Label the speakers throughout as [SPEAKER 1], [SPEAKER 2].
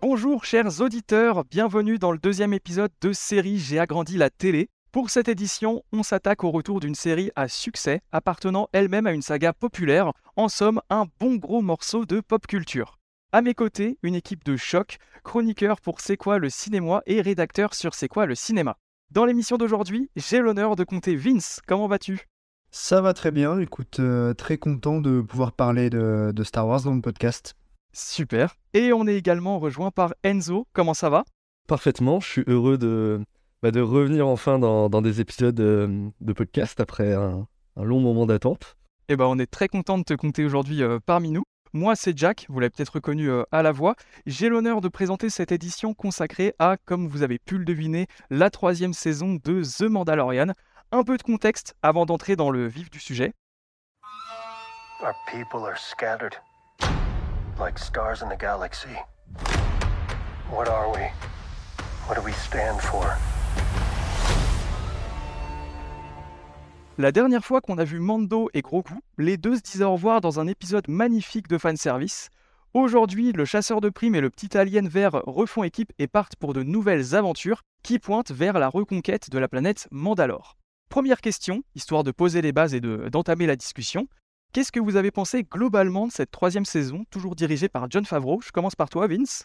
[SPEAKER 1] Bonjour chers auditeurs, bienvenue dans le deuxième épisode de série J'ai agrandi la télé. Pour cette édition, on s'attaque au retour d'une série à succès, appartenant elle-même à une saga populaire, en somme un bon gros morceau de pop culture. À mes côtés, une équipe de choc, chroniqueur pour C'est quoi le cinéma et rédacteur sur C'est quoi le cinéma. Dans l'émission d'aujourd'hui, j'ai l'honneur de compter Vince, comment vas-tu?
[SPEAKER 2] Ça va très bien, écoute, euh, très content de pouvoir parler de, de Star Wars dans le podcast.
[SPEAKER 1] Super. Et on est également rejoint par Enzo, comment ça va?
[SPEAKER 3] Parfaitement, je suis heureux de, bah, de revenir enfin dans, dans des épisodes euh, de podcast après un, un long moment d'attente.
[SPEAKER 1] Eh ben, on est très content de te compter aujourd'hui euh, parmi nous. Moi, c'est Jack, vous l'avez peut-être reconnu euh, à la voix. J'ai l'honneur de présenter cette édition consacrée à, comme vous avez pu le deviner, la troisième saison de The Mandalorian. Un peu de contexte avant d'entrer dans le vif du sujet.
[SPEAKER 4] Our people are scattered like stars in the galaxy. What are we? What do we stand for?
[SPEAKER 1] La dernière fois qu'on a vu Mando et Grogu, les deux se disaient au revoir dans un épisode magnifique de fanservice. Aujourd'hui, le chasseur de primes et le petit alien vert refont équipe et partent pour de nouvelles aventures qui pointent vers la reconquête de la planète Mandalore. Première question, histoire de poser les bases et de- d'entamer la discussion. Qu'est-ce que vous avez pensé globalement de cette troisième saison, toujours dirigée par John Favreau? Je commence par toi, Vince.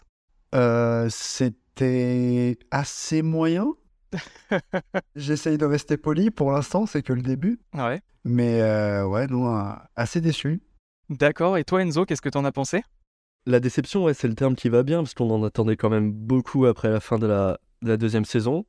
[SPEAKER 2] Euh, C'était assez moyen. J'essaye de rester poli pour l'instant, c'est que le début.
[SPEAKER 1] Ouais.
[SPEAKER 2] Mais euh, ouais, non, euh, assez déçu.
[SPEAKER 1] D'accord, et toi Enzo, qu'est-ce que t'en as pensé?
[SPEAKER 3] La déception, ouais, c'est le terme qui va bien, parce qu'on en attendait quand même beaucoup après la fin de la, de la deuxième saison.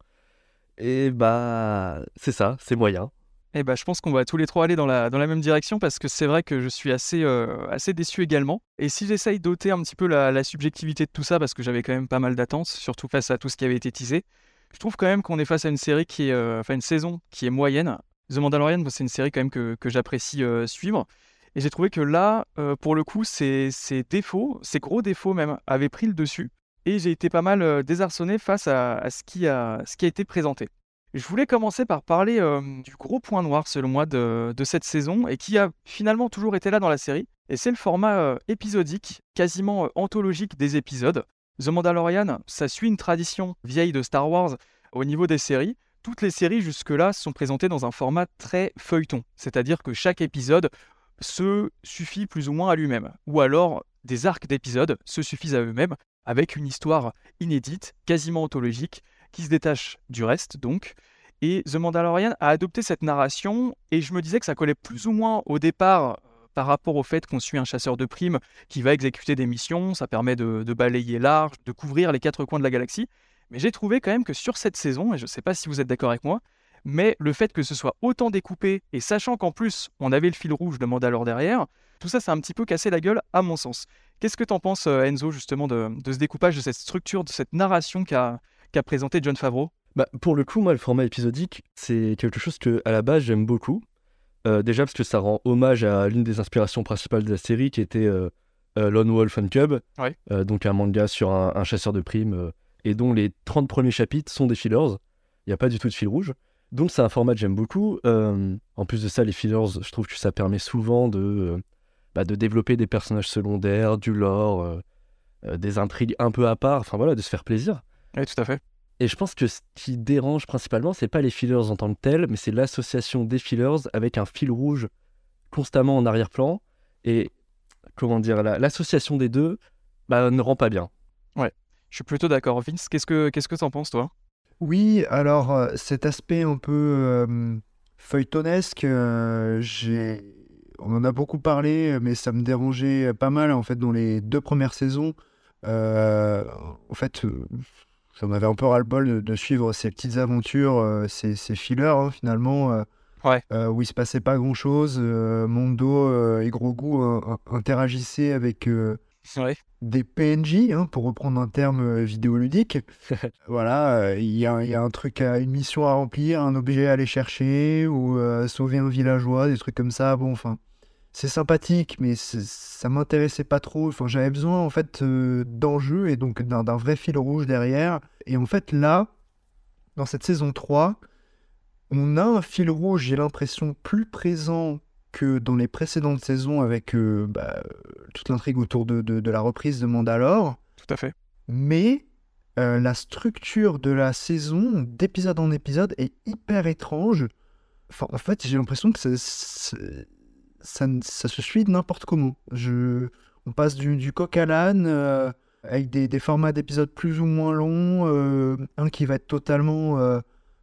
[SPEAKER 3] Et bah, c'est ça, c'est moyen.
[SPEAKER 1] Eh ben, je pense qu'on va tous les trois aller dans la, dans la même direction parce que c'est vrai que je suis assez, euh, assez déçu également. Et si j'essaye d'ôter un petit peu la, la subjectivité de tout ça, parce que j'avais quand même pas mal d'attentes, surtout face à tout ce qui avait été teasé, je trouve quand même qu'on est face à une série qui est, euh, enfin une saison qui est moyenne. The Mandalorian, moi, c'est une série quand même que, que j'apprécie euh, suivre. Et j'ai trouvé que là, euh, pour le coup, ces défauts, ces gros défauts même, avaient pris le dessus. Et j'ai été pas mal désarçonné face à, ce, qui a, ce qui a été présenté. Je voulais commencer par parler du gros point noir, selon moi, de, cette saison et qui a finalement toujours été là dans la série. Et c'est le format épisodique, quasiment anthologique des épisodes. The Mandalorian, ça suit une tradition vieille de Star Wars au niveau des séries. Toutes les séries jusque-là sont présentées dans un format très feuilleton, c'est-à-dire que chaque épisode se suffit plus ou moins à lui-même, ou alors des arcs d'épisodes se suffisent à eux-mêmes, avec une histoire inédite, quasiment anthologique, qui se détache du reste donc. Et The Mandalorian a adopté cette narration, et je me disais que ça collait plus ou moins au départ par rapport au fait qu'on suit un chasseur de primes qui va exécuter des missions, ça permet de, balayer large, de couvrir les quatre coins de la galaxie. Mais j'ai trouvé quand même que sur cette saison, et je ne sais pas si vous êtes d'accord avec moi, mais le fait que ce soit autant découpé, et sachant qu'en plus on avait le fil rouge de Mandalore derrière, tout ça, c'est un petit peu cassé la gueule à mon sens. Qu'est-ce que t'en penses, euh, Enzo, justement, de, ce découpage, de cette structure, de cette narration qu'a qu'a présenté John Favreau?
[SPEAKER 3] Bah, pour le coup, moi, le format épisodique, c'est quelque chose que, à la base, j'aime beaucoup. Euh, déjà parce que ça rend hommage à l'une des inspirations principales de la série, qui était euh, euh, Lone Wolf and Cub,
[SPEAKER 1] Ouais.
[SPEAKER 3] Donc un manga sur un, un chasseur de primes, et dont les 30 premiers chapitres sont des fillers. Il n'y a pas du tout de fil rouge. Donc c'est un format que j'aime beaucoup. Euh, en plus de ça, les fillers, je trouve que ça permet souvent de, euh, bah, de développer des personnages secondaires, du lore, euh, des intrigues un peu à part, enfin voilà, de se faire plaisir.
[SPEAKER 1] Oui, tout à fait.
[SPEAKER 3] Et je pense que ce qui dérange principalement, c'est pas les fillers en tant que tels, mais c'est l'association des fillers avec un fil rouge constamment en arrière-plan. Et comment dire, la- l'association des deux bah, ne rend pas bien.
[SPEAKER 1] Je suis plutôt d'accord. Vince, qu'est-ce que qu'est-ce que t'en penses, toi?
[SPEAKER 2] Oui, alors euh, cet aspect un peu euh, feuilletonesque, euh, j'ai... on en a beaucoup parlé, mais ça me dérangeait pas mal en fait dans les deux premières saisons. Euh, en fait, euh, ça m'avait un peu ras-le-bol de, de suivre ces petites aventures, euh, ces, ces fillers hein, finalement, euh,
[SPEAKER 1] Ouais.
[SPEAKER 2] euh, où il se passait pas grand-chose. Mondo et Grogu interagissaient avec
[SPEAKER 1] Ouais.
[SPEAKER 2] des PNJ, hein, pour reprendre un terme vidéoludique. voilà, il y, a, il y a un truc, à, une mission à remplir, un objet à aller chercher, ou sauver un villageois, des trucs comme ça. Bon, enfin, c'est sympathique, mais ça m'intéressait pas trop. Enfin, j'avais besoin en fait euh, d'enjeux et donc d'un d'un vrai fil rouge derrière. Et en fait, là, dans cette saison 3, on a un fil rouge, j'ai l'impression, plus présent que dans les précédentes saisons avec euh, bah, toute l'intrigue autour de, de- de la reprise de Mandalore.
[SPEAKER 1] Tout à fait.
[SPEAKER 2] Mais euh, la structure de la saison, d'épisode en épisode, est hyper étrange. Enfin, en fait, j'ai l'impression que ça, ça, se suit n'importe comment. Je, on passe du, coq à l'âne, euh, avec des, formats d'épisodes plus ou moins longs, euh, un qui va être totalement euh,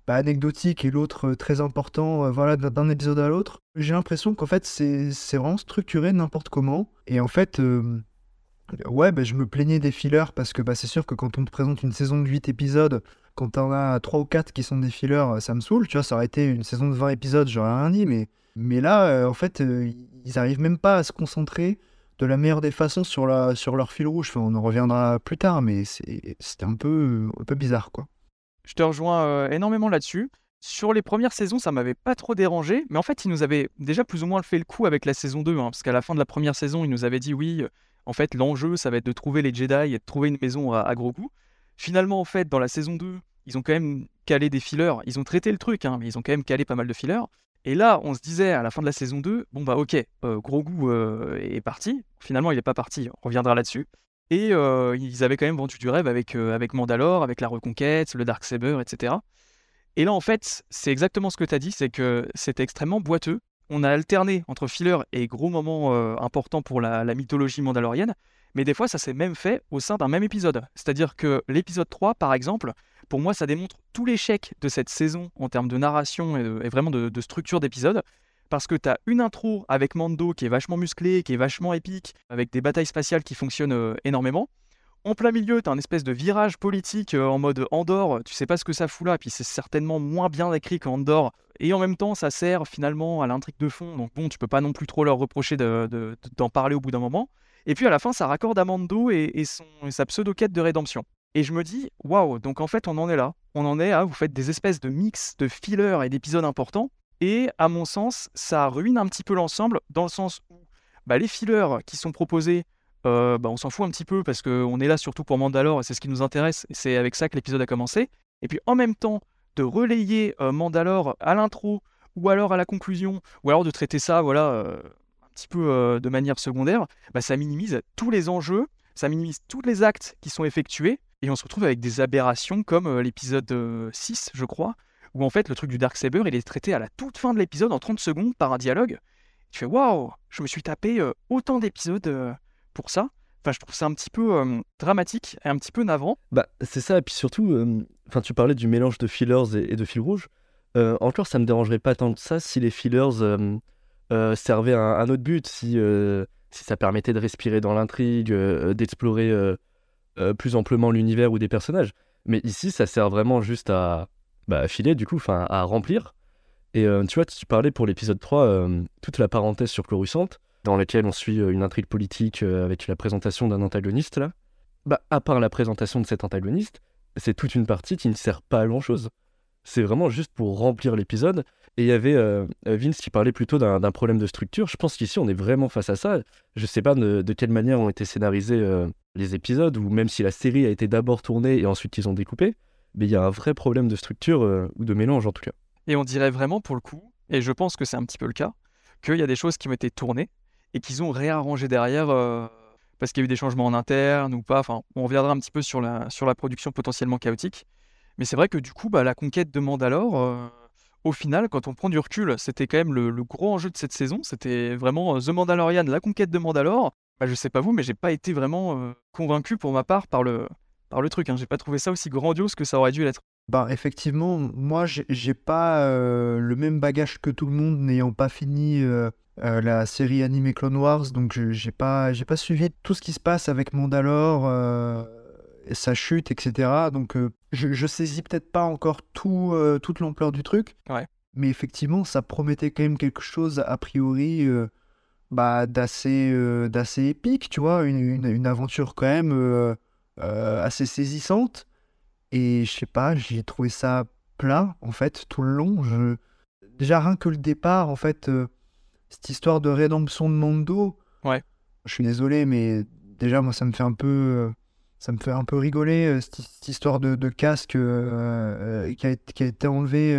[SPEAKER 2] bah, anecdotique et l'autre très important, voilà, d'un épisode à l'autre. J'ai l'impression qu'en fait, c'est vraiment structuré n'importe comment. Et en fait, ouais, bah, je me plaignais des fillers parce que bah, c'est sûr que quand on te présente une saison de 8 épisodes, quand t'en as 3 ou 4 qui sont des fillers, ça me saoule. Tu vois, ça aurait été une saison de 20 épisodes, j'aurais rien dit. Mais, mais là, euh, en fait, euh, ils arrivent même pas à se concentrer de la meilleure des façons sur, leur fil rouge. On en reviendra plus tard, mais c'était un peu, un peu bizarre, quoi.
[SPEAKER 1] Je te rejoins euh, énormément là-dessus. Sur les premières saisons, ça m'avait pas trop dérangé, mais en fait, ils nous avaient déjà plus ou moins fait le coup avec la saison 2, hein, parce qu'à la fin de la première saison, ils nous avaient dit oui, en fait, l'enjeu, ça va être de trouver les Jedi et de trouver une maison à, gros coups. Finalement, en fait, dans la saison 2, ils ont quand même calé des fillers, ils ont traité le truc, hein, mais ils ont quand même calé pas mal de fillers. Et là, on se disait à la fin de la saison 2, bon bah ok, euh, gros goût euh, est parti. Finalement, il n'est pas parti, on reviendra là-dessus. Et euh, ils avaient quand même vendu du rêve avec, euh, avec Mandalore, avec la Reconquête, le Darksaber, etc. Et là, en fait, c'est exactement ce que tu as dit, c'est que c'était extrêmement boiteux. On a alterné entre filler et gros moments importants pour la, la mythologie mandalorienne, mais des fois, ça s'est même fait au sein d'un même épisode. C'est-à-dire que l'épisode 3, par exemple, pour moi, ça démontre tout l'échec de cette saison en termes de narration et, vraiment de, structure d'épisode. Parce que tu as une intro avec Mando qui est vachement musclé, qui est vachement épique, avec des batailles spatiales qui fonctionnent euh, énormément. En plein milieu, tu as un espèce de virage politique euh, en mode Andorre, tu sais pas ce que ça fout là, puis c'est certainement moins bien écrit qu'Andorre. Et en même temps, ça sert finalement à l'intrigue de fond, donc bon, tu peux pas non plus trop leur reprocher de- de- de- d'en parler au bout d'un moment. Et puis à la fin, ça raccorde à Mando et, et sa pseudo-quête de rédemption. Et je me dis, waouh, donc en fait, on en est là. On en est à, vous faites des espèces de mix de fillers et d'épisodes importants. Et à mon sens, ça ruine un petit peu l'ensemble, dans le sens où bah, les fillers qui sont proposés, euh, bah, on s'en fout un petit peu parce qu'on est là surtout pour Mandalore et c'est ce qui nous intéresse. Et c'est avec ça que l'épisode a commencé. Et puis en même temps, de relayer euh, Mandalore à l'intro ou alors à la conclusion, ou alors de traiter ça, voilà, euh, un petit peu de manière secondaire, bah, ça minimise tous les enjeux, ça minimise tous les actes qui sont effectués, et on se retrouve avec des aberrations comme euh, l'épisode euh, 6, je crois, où en fait le truc du Darksaber, il est traité à la toute fin de l'épisode en 30 secondes par un dialogue. Tu fais waouh, je me suis tapé euh, autant d'épisodes euh, pour ça. Enfin, je trouve ça un petit peu euh, dramatique et un petit peu navrant.
[SPEAKER 3] Bah, c'est ça, et puis surtout, euh, tu parlais du mélange de fillers et, de fil rouge. Euh, encore, ça me dérangerait pas tant que ça si les fillers euh, euh, servaient un, un autre but, si, euh, si ça permettait de respirer dans l'intrigue, euh, d'explorer euh, plus amplement l'univers ou des personnages. Mais ici, ça sert vraiment juste à, bah, filer, du coup, enfin, à remplir. Et euh, tu vois, tu parlais pour l'épisode 3, euh, toute la parenthèse sur Coruscant, dans laquelle on suit une intrigue politique avec la présentation d'un antagoniste, là. Bah, à part la présentation de cet antagoniste, c'est toute une partie qui ne sert pas à grand chose. C'est vraiment juste pour remplir l'épisode. Et il y avait Vince qui parlait plutôt d'un problème de structure. Je pense qu'ici, on est vraiment face à ça. Je sais pas de, quelle manière ont été scénarisés les épisodes, ou même si la série a été d'abord tournée et ensuite ils ont découpé. Mais il y a un vrai problème de structure, euh, ou de mélange en tout cas.
[SPEAKER 1] Et on dirait vraiment pour le coup, et je pense que c'est un petit peu le cas, qu'il y a des choses qui ont été tournées et qu'ils ont réarrangé derrière euh, parce qu'il y a eu des changements en interne ou pas. On reviendra un petit peu sur la, production potentiellement chaotique. Mais c'est vrai que du coup, bah, la conquête de Mandalore, euh, au final, quand on prend du recul, c'était quand même le, le gros enjeu de cette saison. C'était vraiment The Mandalorian, la conquête de Mandalore. Bah, je sais pas vous, mais j'ai pas été vraiment euh, convaincu pour ma part par le, par le truc. Hein. J'ai pas trouvé ça aussi grandiose que ça aurait dû l'être.
[SPEAKER 2] Bah, effectivement, moi, j'ai- pas euh, le même bagage que tout le monde, n'ayant pas fini euh, la série animée Clone Wars, donc j'ai pas, pas suivi tout ce qui se passe avec Mandalore, sa chute, etc. Donc, je, je saisis peut-être pas encore tout, toute l'ampleur du truc,
[SPEAKER 1] Ouais.
[SPEAKER 2] mais effectivement, ça promettait quand même quelque chose, a priori, bah, d'assez euh, d'assez épique, tu vois, une, une, une aventure quand même euh, euh, assez saisissante. Et je sais pas, j'ai trouvé ça plat, en fait, tout le long. Je... Déjà, rien que le départ, en fait, cette histoire de rédemption de Mando.
[SPEAKER 1] Ouais.
[SPEAKER 2] Je suis désolé, mais déjà, moi, ça me fait un peu. Ça me fait un peu rigoler, cette, cette histoire de, de casque qui, a, qui a été enlevé.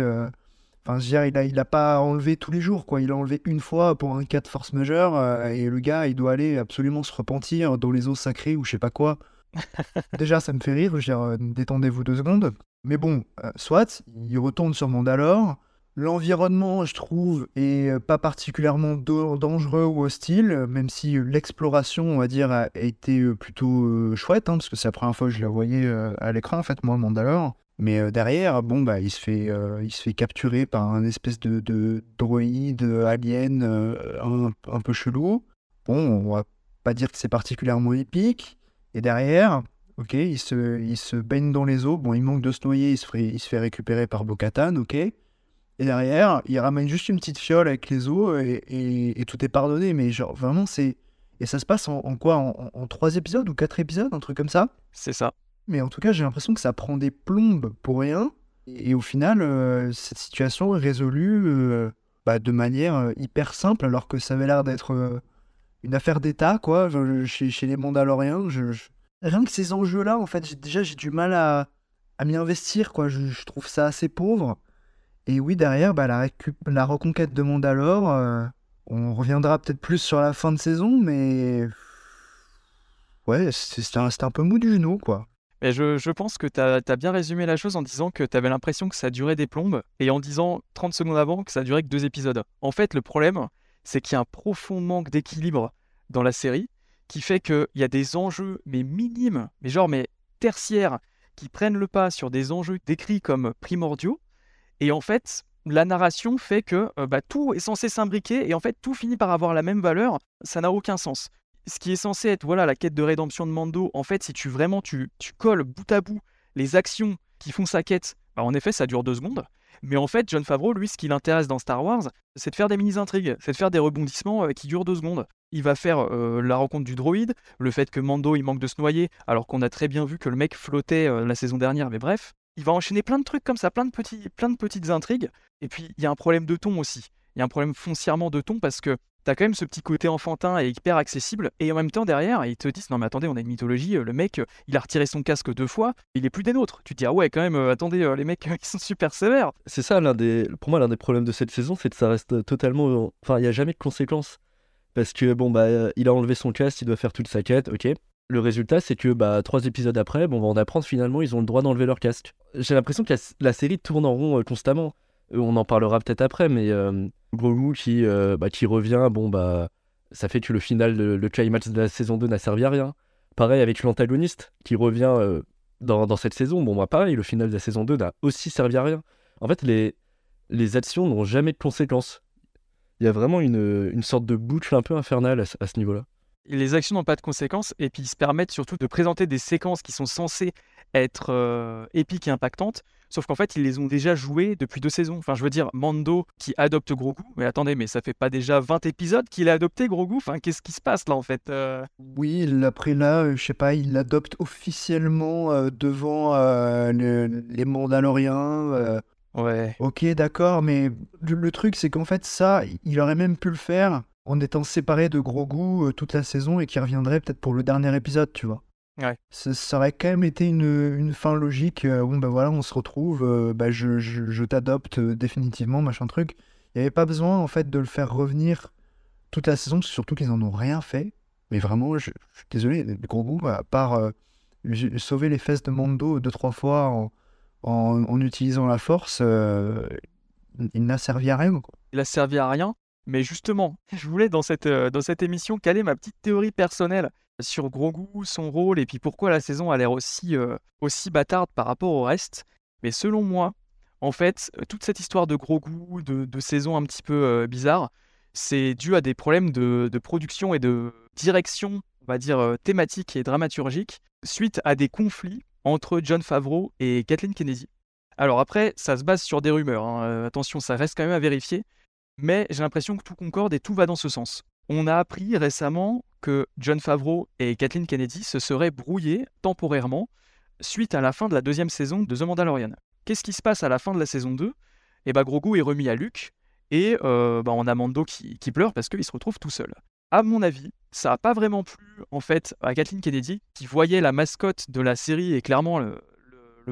[SPEAKER 2] Enfin, je veux dire, il a, il a pas enlevé tous les jours, quoi. Il a enlevé une fois pour un cas de force majeure, euh, et le gars, il doit aller absolument se repentir dans les eaux sacrées ou je sais pas quoi. Déjà, ça me fait rire, je veux dire, euh, détendez-vous deux secondes. Mais bon, euh, soit, il retourne sur Mandalore. L'environnement, je trouve, est pas particulièrement dangereux ou hostile, même si l'exploration, on va dire, a été plutôt chouette, hein, parce que c'est la première fois que je la voyais à l'écran, en fait, moi, Mandalore. Mais euh, derrière, bon, bah, il se fait, euh, il se fait capturer par un espèce de, de droïde euh, alien un, un peu chelou. Bon, on va pas dire que c'est particulièrement épique. Et derrière, ok, il se, il se baigne dans les eaux. Bon, il manque de se noyer, il se fait, il se fait récupérer par Bo-Katan, ok. Et derrière, il ramène juste une petite fiole avec les eaux et, tout est pardonné. Mais genre, vraiment, c'est. Et ça se passe en, en quoi? En trois épisodes ou quatre épisodes, un truc comme ça?
[SPEAKER 1] C'est ça.
[SPEAKER 2] Mais en tout cas, j'ai l'impression que ça prend des plombes pour rien. Et au final, euh, cette situation est résolue euh, bah, de manière euh, hyper simple, alors que ça avait l'air d'être une affaire d'État, quoi, chez, chez les Mandaloriens. Je, je- Rien que ces enjeux-là, en fait, déjà, j'ai du mal à, à m'y investir, quoi. Je, trouve ça assez pauvre. Et oui, derrière, bah, la, récup- la reconquête de Mandalore, on reviendra peut-être plus sur la fin de saison, mais... Ouais, c'est un, un peu mou du genou, quoi.
[SPEAKER 1] Je pense que tu as, bien résumé la chose en disant que tu avais l'impression que ça durait des plombes et en disant 30 secondes avant que ça durait que deux épisodes. En fait, le problème, c'est qu'il y a un profond manque d'équilibre dans la série qui fait qu'il y a des enjeux, mais minimes, mais genre, mais tertiaires, qui prennent le pas sur des enjeux décrits comme primordiaux. Et en fait, la narration fait que euh, bah, tout est censé s'imbriquer et en fait, tout finit par avoir la même valeur. Ça n'a aucun sens ce qui est censé être voilà la quête de rédemption de Mando, en fait, si tu vraiment tu, colles bout à bout les actions qui font sa quête, bah, en effet, ça dure deux secondes. Mais en fait, John Favreau, lui, ce qui l'intéresse dans Star Wars, c'est de faire des mini-intrigues, c'est de faire des rebondissements euh, qui durent deux secondes. Il va faire euh, la rencontre du droïde, le fait que Mando il manque de se noyer, alors qu'on a très bien vu que le mec flottait euh, la saison dernière, mais bref. Il va enchaîner plein de trucs comme ça, plein de, petits, plein de petites intrigues. Et puis, il y a un problème de ton aussi. Il y a un problème foncièrement de ton parce que T'as quand même ce petit côté enfantin et hyper accessible, et en même temps derrière, ils te disent non mais attendez, on a une mythologie, euh, le mec, euh, il a retiré son casque deux fois, il est plus des nôtres. Tu te dis ah ouais quand même, euh, attendez, les mecs, ils sont super sévères.
[SPEAKER 3] C'est ça, l'un des, pour moi, l'un des problèmes de cette saison, c'est que ça reste totalement. Enfin, il n'y a jamais de conséquences. Parce que, bon, bah, il a enlevé son casque, il doit faire toute sa quête, ok. Le résultat, c'est que, bah, trois épisodes après, bon, on va en apprendre finalement, ils ont le droit d'enlever leur casque. J'ai l'impression que la, série tourne en rond constamment. On en parlera peut-être après, mais Grogu qui, euh, bah, qui revient, bon, bah, ça fait que le final, le, le climax de la saison 2 n'a servi à rien. Pareil avec l'antagoniste qui revient euh, dans, dans cette saison, bon, bah, pareil, le final de la saison 2 n'a aussi servi à rien. En fait, les, les actions n'ont jamais de conséquences. Il y a vraiment une, une sorte de boucle un peu infernale à, à ce niveau-là.
[SPEAKER 1] Les actions n'ont pas de conséquences, et puis ils se permettent surtout de présenter des séquences qui sont censées être euh, épiques et impactantes, sauf qu'en fait ils les ont déjà jouées depuis deux saisons. Enfin je veux dire, Mando qui adopte Grogu, mais attendez, mais ça fait pas déjà 20 épisodes qu'il a adopté Grogu? Enfin qu'est-ce qui se passe là en fait Euh,
[SPEAKER 2] Oui, il- après là, euh, je sais pas, il l'adopte officiellement devant le- les Mandaloriens.
[SPEAKER 1] Ouais.
[SPEAKER 2] ok, d'accord, mais le, le truc, c'est qu'en fait, ça, il aurait même pu le faire en étant séparé de Grogu euh, toute la saison et qui reviendrait peut-être pour le dernier épisode, tu vois.
[SPEAKER 1] Ouais.
[SPEAKER 2] Ça, ça aurait quand même été une, une fin logique. euh, bon, ben voilà, on se retrouve, euh, bah, je, je- je t'adopte euh, définitivement, machin truc. Il n'y avait pas besoin, en fait, de le faire revenir toute la saison, surtout qu'ils en ont rien fait. Mais vraiment, je, je suis désolé, le Grogu, à part sauver les fesses de Mando deux, trois fois en, en, en utilisant la force, il- il n'a servi à rien. Quoi.
[SPEAKER 1] il a servi à rien. Mais justement, je voulais dans cette, euh, dans cette émission caler ma petite théorie personnelle sur Grogu, son rôle, et puis pourquoi la saison a l'air aussi, euh, aussi bâtarde par rapport au reste. Mais selon moi, en fait, euh, toute cette histoire de Grogu, de, de saison un petit peu bizarre, c'est dû à des problèmes de, production et de direction, on va dire, thématique et dramaturgique, suite à des conflits entre John Favreau et Kathleen Kennedy. Alors après, ça se base sur des rumeurs, hein, attention, ça reste quand même à vérifier, mais j'ai l'impression que tout concorde et tout va dans ce sens. On a appris récemment que John Favreau et Kathleen Kennedy se seraient brouillés temporairement suite à la fin de la deuxième saison de The Mandalorian. Qu'est-ce qui se passe à la fin de la saison 2 Eh bah Grogu est remis à Luke et euh, bah, on a Mando qui, pleure parce qu'il se retrouve tout seul. À mon avis, ça n'a pas vraiment plu en fait à Kathleen Kennedy, qui voyait la mascotte de la série et clairement le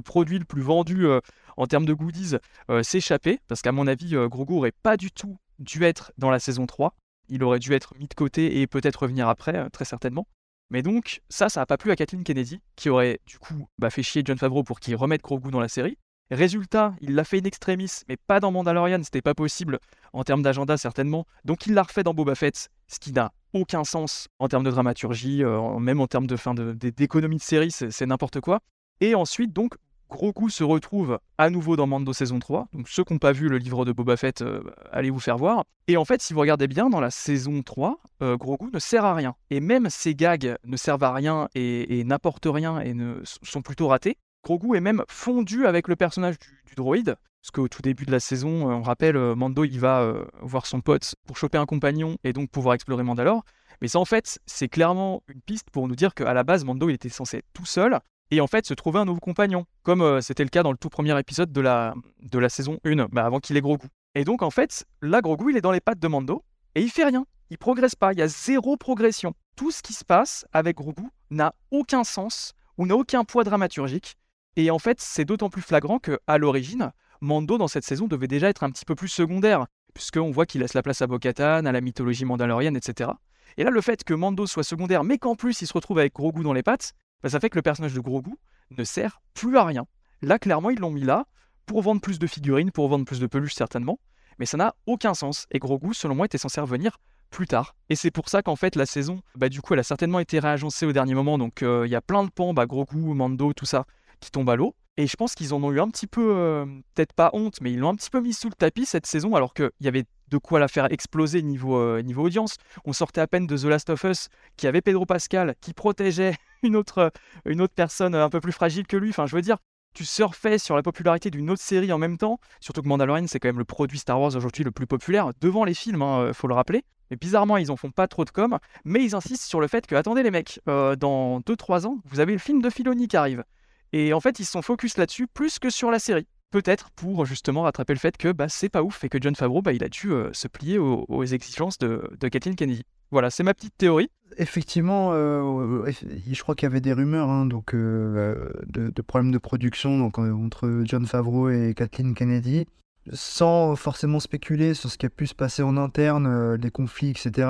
[SPEAKER 1] produit le plus vendu euh, en termes de goodies euh, s'échapper, parce qu'à mon avis, euh, Grogu aurait pas du tout dû être dans la saison 3. Il aurait dû être mis de côté et peut-être revenir après, euh, très certainement. Mais donc, ça, ça n'a pas plu à Kathleen Kennedy, qui aurait du coup bah, fait chier John Favreau pour qu'il remette Grogu dans la série. Résultat, il l'a fait in extremis, mais pas dans Mandalorian, c'était pas possible en termes d'agenda certainement. Donc il l'a refait dans Boba Fett, ce qui n'a aucun sens en termes de dramaturgie, même en termes de fin d'économie de série, c'est n'importe quoi. Et ensuite, donc, Grogu se retrouve à nouveau dans Mando saison 3. Donc ceux qui n'ont pas vu le livre de Boba Fett, euh, allez vous faire voir. Et en fait, si vous regardez bien, dans la saison 3, euh, Grogu ne sert à rien. Et même ses gags ne servent à rien et, n'apportent rien et ne, sont plutôt ratés. Grogu est même fondu avec le personnage du, droïde. Parce qu'au tout début de la saison, euh, on rappelle, Mando, il va voir son pote pour choper un compagnon et donc pouvoir explorer Mandalore. Mais ça, en fait, c'est clairement une piste pour nous dire qu'à la base, Mando, il était censé être tout seul et en fait se trouver un nouveau compagnon, comme euh, c'était le cas dans le tout premier épisode de la, de la saison 1, bah, avant qu'il ait Grogu. Et donc, en fait, là, Grogu, il est dans les pattes de Mando et il fait rien. Il progresse pas. Il y a zéro progression. Tout ce qui se passe avec Grogu n'a aucun sens ou n'a aucun poids dramaturgique. Et en fait, c'est d'autant plus flagrant que, à l'origine, Mando dans cette saison devait déjà être un petit peu plus secondaire, puisqu'on voit qu'il laisse la place à Bo-Katan, à la mythologie mandalorienne, etc. Et là, le fait que Mando soit secondaire, mais qu'en plus il se retrouve avec Grogu dans les pattes, bah, ça fait que le personnage de Grogu ne sert plus à rien. Là, clairement, ils l'ont mis là pour vendre plus de figurines, pour vendre plus de peluches certainement, mais ça n'a aucun sens. Et Grogu, selon moi, était censé revenir plus tard. Et c'est pour ça qu'en fait, la saison, bah, du coup, elle a certainement été réagencée au dernier moment, donc euh, il y a plein de pans, bah, Grogu, Mando, tout ça, qui tombent à l'eau. Et je pense qu'ils en ont eu un petit peu, euh, peut-être pas honte, mais ils l'ont un petit peu mis sous le tapis cette saison, alors qu'il y avait de quoi la faire exploser niveau, euh, niveau audience. On sortait à peine de The Last of Us, qui avait Pedro Pascal, qui protégeait une autre, euh, une autre personne un peu plus fragile que lui. Enfin, je veux dire, tu surfais sur la popularité d'une autre série en même temps, surtout que Mandalorian, c'est quand même le produit Star Wars aujourd'hui le plus populaire, devant les films, hein, euh, faut le rappeler. Mais bizarrement, ils en font pas trop de com, mais ils insistent sur le fait que, attendez les mecs, euh, dans 2-3 ans, vous avez le film de Filoni qui arrive. Et en fait, ils sont focus là-dessus plus que sur la série. Peut-être pour justement rattraper le fait que bah, c'est pas ouf et que John Favreau, bah, il a dû euh, se plier aux, exigences de, Kathleen Kennedy. Voilà, c'est ma petite théorie.
[SPEAKER 2] Effectivement, euh, eff- je crois qu'il y avait des rumeurs hein, donc, euh, de, problèmes de production donc, euh, entre John Favreau et Kathleen Kennedy. Sans forcément spéculer sur ce qui a pu se passer en interne, euh, les conflits, etc.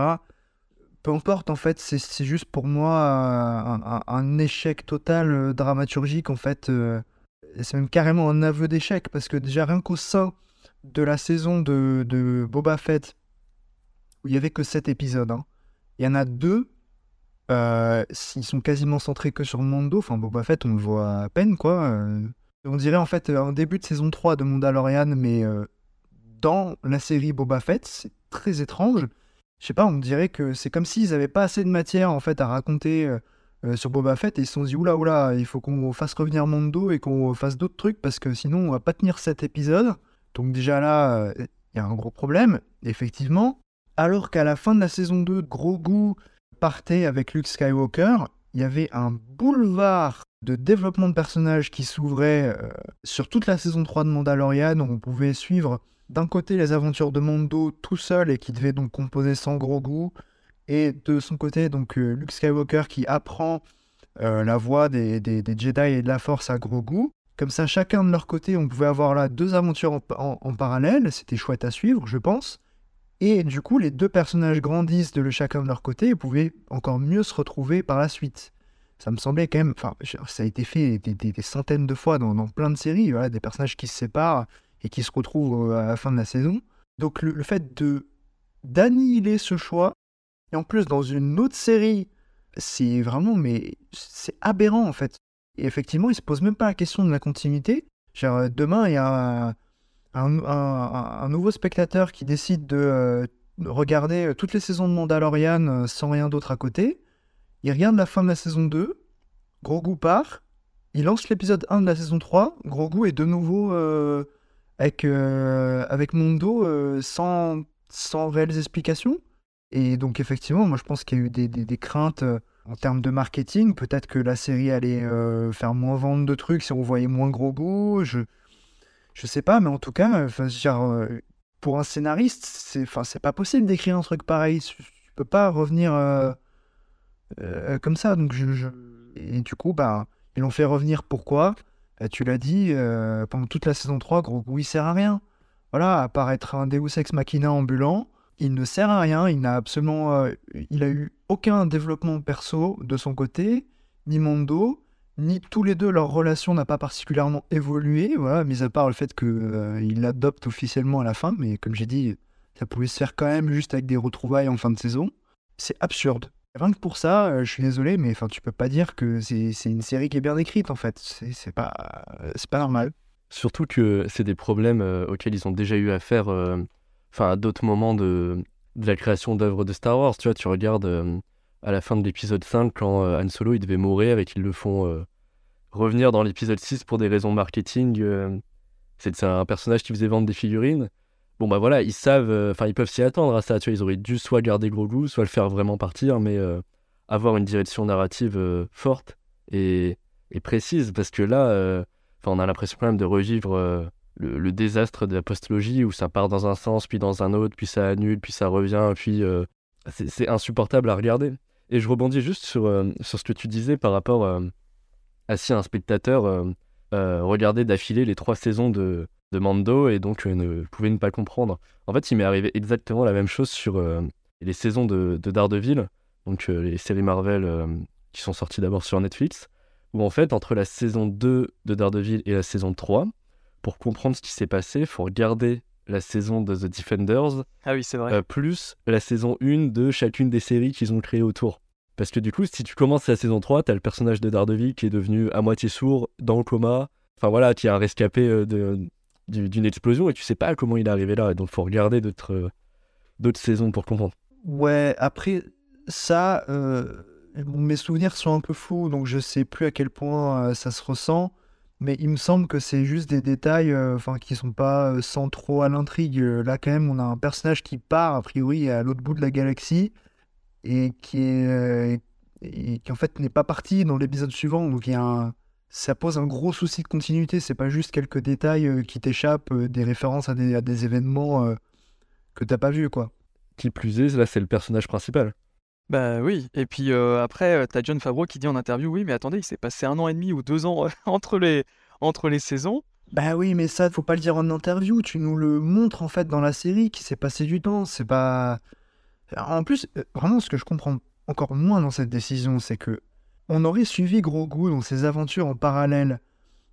[SPEAKER 2] Peu importe, en fait, c'est juste pour moi un, un- échec total euh, dramaturgique, en fait. Euh, c'est même carrément un aveu d'échec, parce que déjà rien qu'au sein de la saison de, Boba Fett, où il y avait que 7 épisodes, hein, il y en a deux euh, ils sont quasiment centrés que sur Mando. Enfin, Boba Fett, on le voit à peine, quoi. euh. on dirait en fait un début de saison 3 de Mandalorian, mais euh, dans la série Boba Fett, c'est très étrange. Je sais pas, on dirait que c'est comme s'ils avaient pas assez de matière en fait à raconter euh, sur Boba Fett et ils se sont dit oula oula, il faut qu'on fasse revenir Mando et qu'on fasse d'autres trucs parce que sinon on va pas tenir cet épisode. Donc déjà là, euh, il y a un gros problème, effectivement. Alors qu'à la fin de la saison 2, Grogu partait avec Luke Skywalker, il y avait un boulevard de développement de personnages qui s'ouvrait euh, sur toute la saison 3 de Mandalorian. On pouvait suivre d'un côté les aventures de Mando tout seul et qui devait donc composer sans Grogu, et de son côté donc euh, Luke Skywalker qui apprend euh, la voie des, Jedi et de la Force à Grogu. Comme ça, chacun de leur côté, on pouvait avoir là deux aventures en, parallèle. C'était chouette à suivre, je pense. Et du coup, les deux personnages grandissent de le chacun de leur côté et pouvaient encore mieux se retrouver par la suite. Ça me semblait quand même. Enfin, ça a été fait des, centaines de fois dans, dans plein de séries. Voilà, des personnages qui se séparent et qui se retrouvent euh, à la fin de la saison. Donc, le, le fait de d'annihiler ce choix, et en plus dans une autre série, c'est vraiment. Mais c'est aberrant en fait. Et effectivement, ils se posent même pas la question de la continuité. Genre, euh, demain, il y a un, nouveau spectateur qui décide de euh, regarder euh, toutes les saisons de Mandalorian sans rien d'autre à côté. Il regarde la fin de la saison 2, Grogu part, il lance l'épisode 1 de la saison 3, Grogu est de nouveau avec, avec Mondo sans, sans réelles explications. Et donc effectivement, moi je pense qu'il y a eu des, craintes euh, en termes de marketing. Peut-être que la série allait euh, faire moins vendre de trucs si on voyait moins Grogu. Je, je sais pas, mais en tout cas, euh, pour un scénariste, c'est, enfin, c'est pas possible d'écrire un truc pareil. Tu tu peux pas revenir comme ça. Donc je, Et du coup, bah, ils l'ont fait revenir. Pourquoi? Bah, Tu l'as dit, pendant toute la saison 3, Grogu, il sert à rien. Voilà, être un Deus Ex Machina ambulant, il ne sert à rien. Il n'a absolument... euh, il a eu aucun développement perso de son côté, ni Mondo, ni tous les deux, leur relation n'a pas particulièrement évolué, voilà, mis à part le fait qu'il l'adopte officiellement à la fin, mais comme j'ai dit, ça pouvait se faire quand même juste avec des retrouvailles en fin de saison. C'est absurde. Rien que pour ça, euh, je suis désolé, mais enfin, tu peux pas dire que c'est une série qui est bien écrite en fait. C'est pas, c'est pas normal.
[SPEAKER 3] Surtout que c'est des problèmes euh, auxquels ils ont déjà eu affaire euh, enfin, à d'autres moments de, la création d'œuvres de Star Wars. Tu vois, tu regardes euh, à la fin de l'épisode 5, quand euh, Han Solo il devait mourir et qu'ils le font euh, revenir dans l'épisode 6 pour des raisons marketing. euh, c'est un personnage qui faisait vendre des figurines. Bon, bah voilà, ils savent, enfin, ils peuvent s'y attendre à ça. Tu vois, ils auraient dû soit garder Grogu, soit le faire vraiment partir, mais avoir une direction narrative forte et, et précise. Parce que là, on a l'impression quand même de revivre le, désastre de la postlogie où ça part dans un sens, puis dans un autre, puis ça annule, puis ça revient, puis euh, c'est insupportable à regarder. Et je rebondis juste sur, euh, sur ce que tu disais par rapport euh, à si un spectateur regardait d'affilée les trois saisons de, de Mando et donc ne pouvait ne pas comprendre. En fait, il m'est arrivé exactement la même chose sur les saisons de, de Daredevil, donc les séries Marvel qui sont sorties d'abord sur Netflix où en fait, entre la saison 2 de Daredevil et la saison 3, pour comprendre ce qui s'est passé, il faut regarder la saison de The Defenders,
[SPEAKER 1] Ah oui, c'est vrai.
[SPEAKER 3] euh, plus la saison 1 de chacune des séries qu'ils ont créées autour. Parce que du coup, si tu commences la saison 3, t'as le personnage de Daredevil qui est devenu à moitié sourd, dans le coma, enfin voilà, qui est un rescapé euh, de- du- d'une explosion, et tu sais pas comment il est arrivé là. Donc faut regarder d'autres euh, d'autres saisons pour comprendre.
[SPEAKER 2] Ouais, après ça, euh, mes souvenirs sont un peu flous, donc je sais plus à quel point euh, ça se ressent. Mais il me semble que c'est juste des détails, euh, enfin, qui sont pas euh, centraux à l'intrigue. Euh, Là, quand même, on a un personnage qui part a priori à l'autre bout de la galaxie et qui est, euh, et qui en fait n'est pas parti dans l'épisode suivant. Donc il y a un- ça pose un gros souci de continuité. C'est pas juste quelques détails euh, qui t'échappent, euh, des références à des, événements euh, que t'as pas vu, quoi.
[SPEAKER 3] Qui plus est, là c'est le personnage principal.
[SPEAKER 1] Bah oui, et puis après, t'as John Favreau qui dit en interview, oui, mais attendez, il s'est passé un an et demi ou deux ans entre les, entre les saisons.
[SPEAKER 2] Bah oui, mais ça, faut pas le dire en interview. Tu nous le montres en fait dans la série qu'il s'est passé du temps. C'est pas. En plus, vraiment, ce que je comprends encore moins dans cette décision, c'est que on aurait suivi Grogu dans ses aventures en parallèle,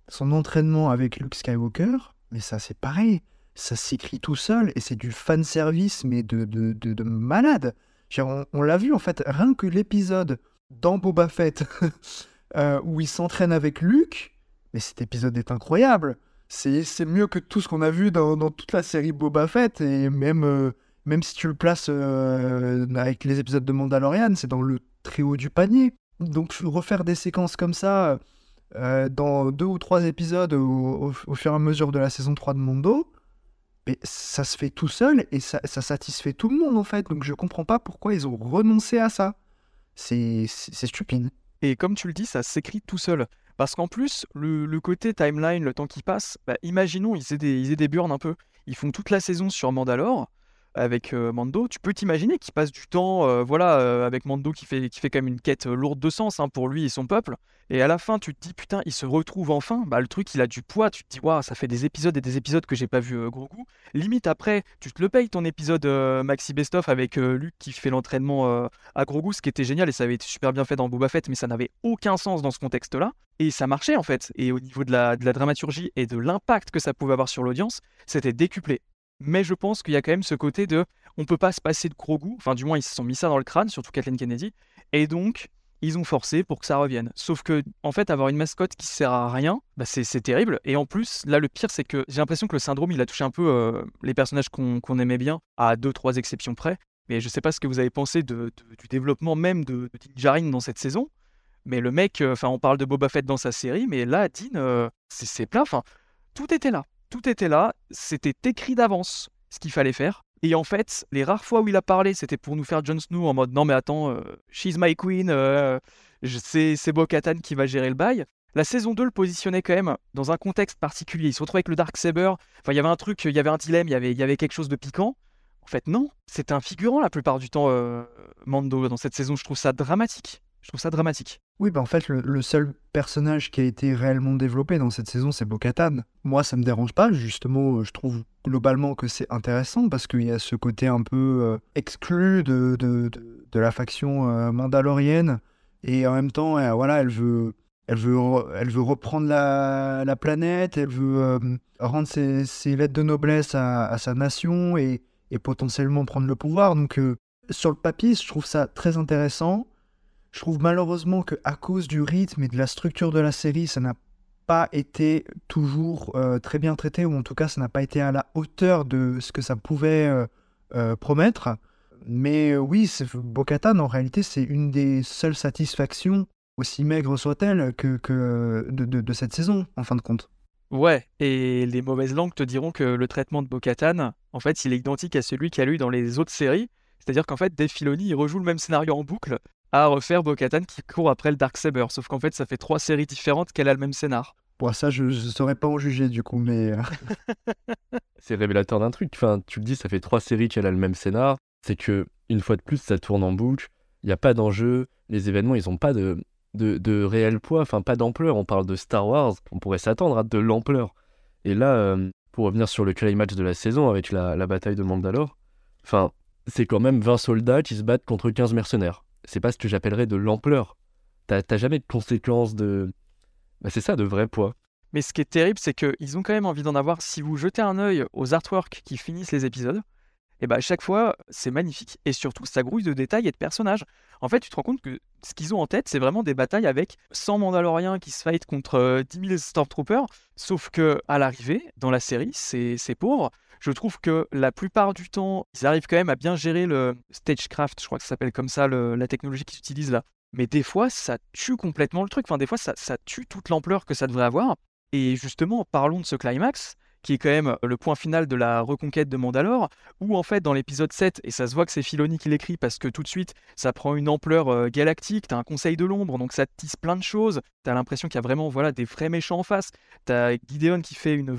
[SPEAKER 2] son entraînement avec Luke Skywalker, mais ça, c'est pareil. Ça s'écrit tout seul et c'est du fan service, mais de, de, de malade. On, l'a vu en fait, rien que l'épisode dans Boba Fett euh, où il s'entraîne avec Luke, mais cet épisode est incroyable. C'est mieux que tout ce qu'on a vu dans, toute la série Boba Fett, et même, euh, même si tu le places euh, avec les épisodes de Mandalorian, c'est dans le très haut du panier. Donc refaire des séquences comme ça dans deux ou trois épisodes au, au- au fur et à mesure de la saison 3 de Mondo, mais ça se fait tout seul et ça, satisfait tout le monde en fait. Donc je comprends pas pourquoi ils ont renoncé à ça. C'est stupide.
[SPEAKER 1] Et comme tu le dis, ça s'écrit tout seul. Parce qu'en plus, le, le côté timeline, le temps qui passe, bah, imaginons, ils aient, des, ils aient des burns un peu. Ils font toute la saison sur Mandalore avec euh, Mando. Tu peux t'imaginer qu'ils passent du temps, euh, voilà, euh, avec Mando qui fait, qui fait quand même une quête lourde de sens hein, pour lui et son peuple. Et à la fin, tu te dis, putain, il se retrouve enfin. Bah, le truc, il a du poids. Tu te dis, waouh, ça fait des épisodes et des épisodes que j'ai pas vu Grogu. Limite, après, tu te le payes ton épisode Maxi Best-of avec euh, Luke qui fait l'entraînement à Grogu, ce qui était génial et ça avait été super bien fait dans Boba Fett, mais ça n'avait aucun sens dans ce contexte-là. Et ça marchait en fait. Et au niveau de la dramaturgie et de l'impact que ça pouvait avoir sur l'audience, c'était décuplé. Mais je pense qu'il y a quand même ce côté de on peut pas se passer de Grogu, enfin du moins ils se sont mis ça dans le crâne, surtout Kathleen Kennedy, et donc ils ont forcé pour que ça revienne. Sauf que en fait avoir une mascotte qui sert à rien, bah, c'est terrible. Et en plus là le pire c'est que j'ai l'impression que le syndrome il a touché un peu euh, les personnages qu'on aimait bien, à deux trois exceptions près. Mais je sais pas ce que vous avez pensé du développement même de, de Din dans cette saison. Mais le mec, euh, enfin, on parle de Boba Fett dans sa série, mais là, Dean, euh, c'est plat. Enfin, tout était là. Tout était là. C'était écrit d'avance ce qu'il fallait faire. Et en fait, les rares fois où il a parlé, c'était pour nous faire Jon Snow en mode non, mais attends, euh, she's my queen, euh, c'est Bo-Katan qui va gérer le bail. La saison 2 le positionnait quand même dans un contexte particulier. Il se retrouvait avec le Darksaber. Enfin, il y avait un truc, il y avait un dilemme, il y avait, il y avait quelque chose de piquant. En fait, non. C'était un figurant la plupart du temps, euh, Mando, dans cette saison. Je trouve ça dramatique. Je trouve ça dramatique.
[SPEAKER 2] Oui, bah en fait, le, seul personnage qui a été réellement développé dans cette saison, c'est Bo-Katan. Moi, ça me dérange pas. Justement, je trouve globalement que c'est intéressant parce qu'il y a ce côté un peu euh, exclu de, de, de, la faction euh, mandalorienne. Et en même temps, voilà, elle veut, elle veut, elle veut reprendre la, la planète, elle veut euh, rendre ses, ses lettres de noblesse à, à sa nation et, et potentiellement prendre le pouvoir. Donc, sur le papier, je trouve ça très intéressant. Je trouve malheureusement que à cause du rythme et de la structure de la série, ça n'a pas été toujours euh, très bien traité, ou en tout cas, ça n'a pas été à la hauteur de ce que ça pouvait euh, euh, promettre. Mais oui, Bo-Katan, en réalité, c'est une des seules satisfactions, aussi maigre soit-elle, que, de, cette saison, en fin de compte.
[SPEAKER 1] Ouais, et les mauvaises langues te diront que le traitement de Bo-Katan, en fait, il est identique à celui qu'il a eu dans les autres séries. C'est-à-dire qu'en fait, Dave il rejoue le même scénario en boucle à refaire Bo-Katan qui court après le Darksaber. Sauf qu'en fait, ça fait trois séries différentes qu'elle a le même scénar.
[SPEAKER 2] Bon, ça, je ne saurais pas en juger, du coup, mais... euh,
[SPEAKER 3] C'est révélateur d'un truc. Enfin, tu le dis, ça fait trois séries qu'elle a le même scénar. C'est que, une fois de plus, ça tourne en boucle. Il n'y a pas d'enjeu. Les événements, ils n'ont pas de, de, de réel poids, enfin, pas d'ampleur. On parle de Star Wars. On pourrait s'attendre à de l'ampleur. Et là, euh, pour revenir sur le climax de la saison avec la, la bataille de Mandalore, enfin, c'est quand même 20 soldats qui se battent contre 15 mercenaires. C'est pas ce que j'appellerais de l'ampleur. T'as jamais de conséquences de. Bah, c'est ça, de vrai poids.
[SPEAKER 1] Mais ce qui est terrible, c'est qu'ils ont quand même envie d'en avoir. Si vous jetez un œil aux artworks qui finissent les épisodes, et ben à chaque fois, c'est magnifique. Et surtout, ça grouille de détails et de personnages. En fait, tu te rends compte que ce qu'ils ont en tête, c'est vraiment des batailles avec 100 Mandaloriens qui se fight contre euh, 10 000 Stormtroopers. Sauf que à l'arrivée, dans la série, c'est c'est pauvre. Je trouve que la plupart du temps, ils arrivent quand même à bien gérer le stagecraft, je crois que ça s'appelle comme ça, la technologie qu'ils utilisent là. Mais des fois, ça tue complètement le truc. Enfin, des fois, ça, ça tue toute l'ampleur que ça devrait avoir. Et justement, parlons de ce climax, qui est quand même le point final de la reconquête de Mandalore, où en fait, dans l'épisode 7, et ça se voit que c'est Filoni qui l'écrit parce que tout de suite, ça prend une ampleur galactique, t'as un conseil de l'ombre, donc ça tisse plein de choses, t'as l'impression qu'il y a vraiment voilà, des vrais méchants en face, t'as Gideon qui fait un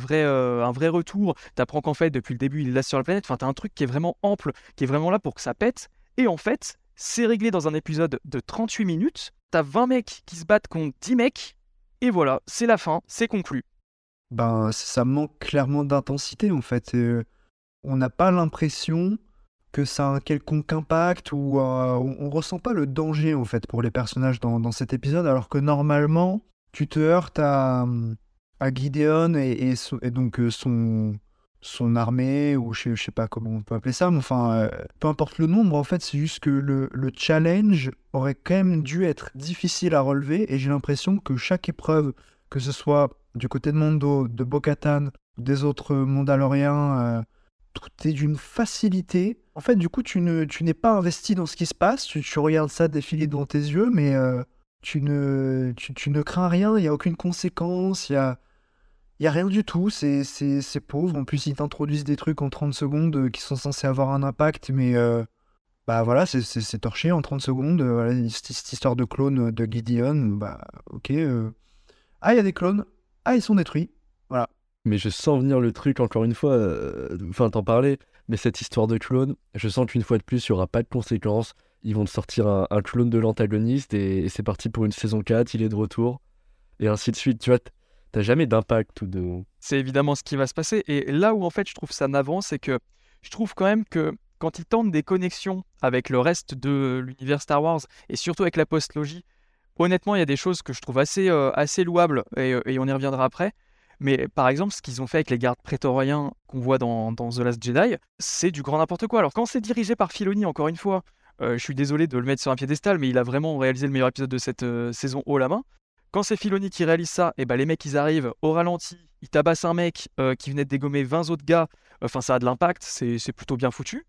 [SPEAKER 1] vrai retour, t'apprends qu'en fait, depuis le début, il est sur la planète, t'as un truc qui est vraiment ample, qui est vraiment là pour que ça pète, et en fait, c'est réglé dans un épisode de 38 minutes, t'as 20 mecs qui se battent contre 10 mecs, et voilà, c'est la fin, c'est conclu.
[SPEAKER 2] Ben, ça manque clairement d'intensité en fait. Euh, on n'a pas l'impression que ça a un quelconque impact ou euh, on, on ressent pas le danger en fait pour les personnages dans, dans cet épisode, alors que normalement tu te heurtes à, à Gideon et, donc euh, son, son armée ou je je sais pas comment on peut appeler ça, mais enfin peu importe le nombre, en fait c'est juste que le, le challenge aurait quand même dû être difficile à relever et j'ai l'impression que chaque épreuve, que ce soit du côté de Mondo, de Bo-Katan, des autres Mandaloriens, euh, tout est d'une facilité. En fait, du coup, tu ne, tu n'es pas investi dans ce qui se passe, tu, regardes ça défiler devant tes yeux, mais euh, tu, ne, crains rien, il n'y a aucune conséquence, il y a, y a rien du tout, c'est, pauvre. En plus, ils t'introduisent des trucs en 30 secondes euh, qui sont censés avoir un impact, mais bah voilà, c'est, torché en 30 secondes. cette, histoire de clone de Gideon, bah ok. Ah, il y a des clones, ah, ils sont détruits.
[SPEAKER 3] Mais je sens venir le truc, encore une fois, euh, enfin t'en parlais, mais cette histoire de clone, je sens qu'une fois de plus, il n'y aura pas de conséquences. Ils vont te sortir un, un clone de l'antagoniste et, et c'est parti pour une saison 4, il est de retour, et ainsi de suite. Tu vois, t'as jamais d'impact ou de.
[SPEAKER 1] C'est évidemment ce qui va se passer. Et là où en fait je trouve ça navrant, c'est que je trouve quand même que quand ils tentent des connexions avec le reste de l'univers Star Wars et surtout avec la postlogie, honnêtement, il y a des choses que je trouve assez, euh, assez louables et, euh, et on y reviendra après. Mais par exemple, ce qu'ils ont fait avec les gardes prétoriens qu'on voit dans, dans The Last Jedi, c'est du grand n'importe quoi. Alors quand c'est dirigé par Filoni, encore une fois, euh, je suis désolé de le mettre sur un piédestal, mais il a vraiment réalisé le meilleur épisode de cette saison haut la main. Quand c'est Filoni qui réalise ça, et ben les mecs ils arrivent au ralenti, ils tabassent un mec qui venait de dégommer 20 autres gars, enfin ça a de l'impact, c'est plutôt bien foutu.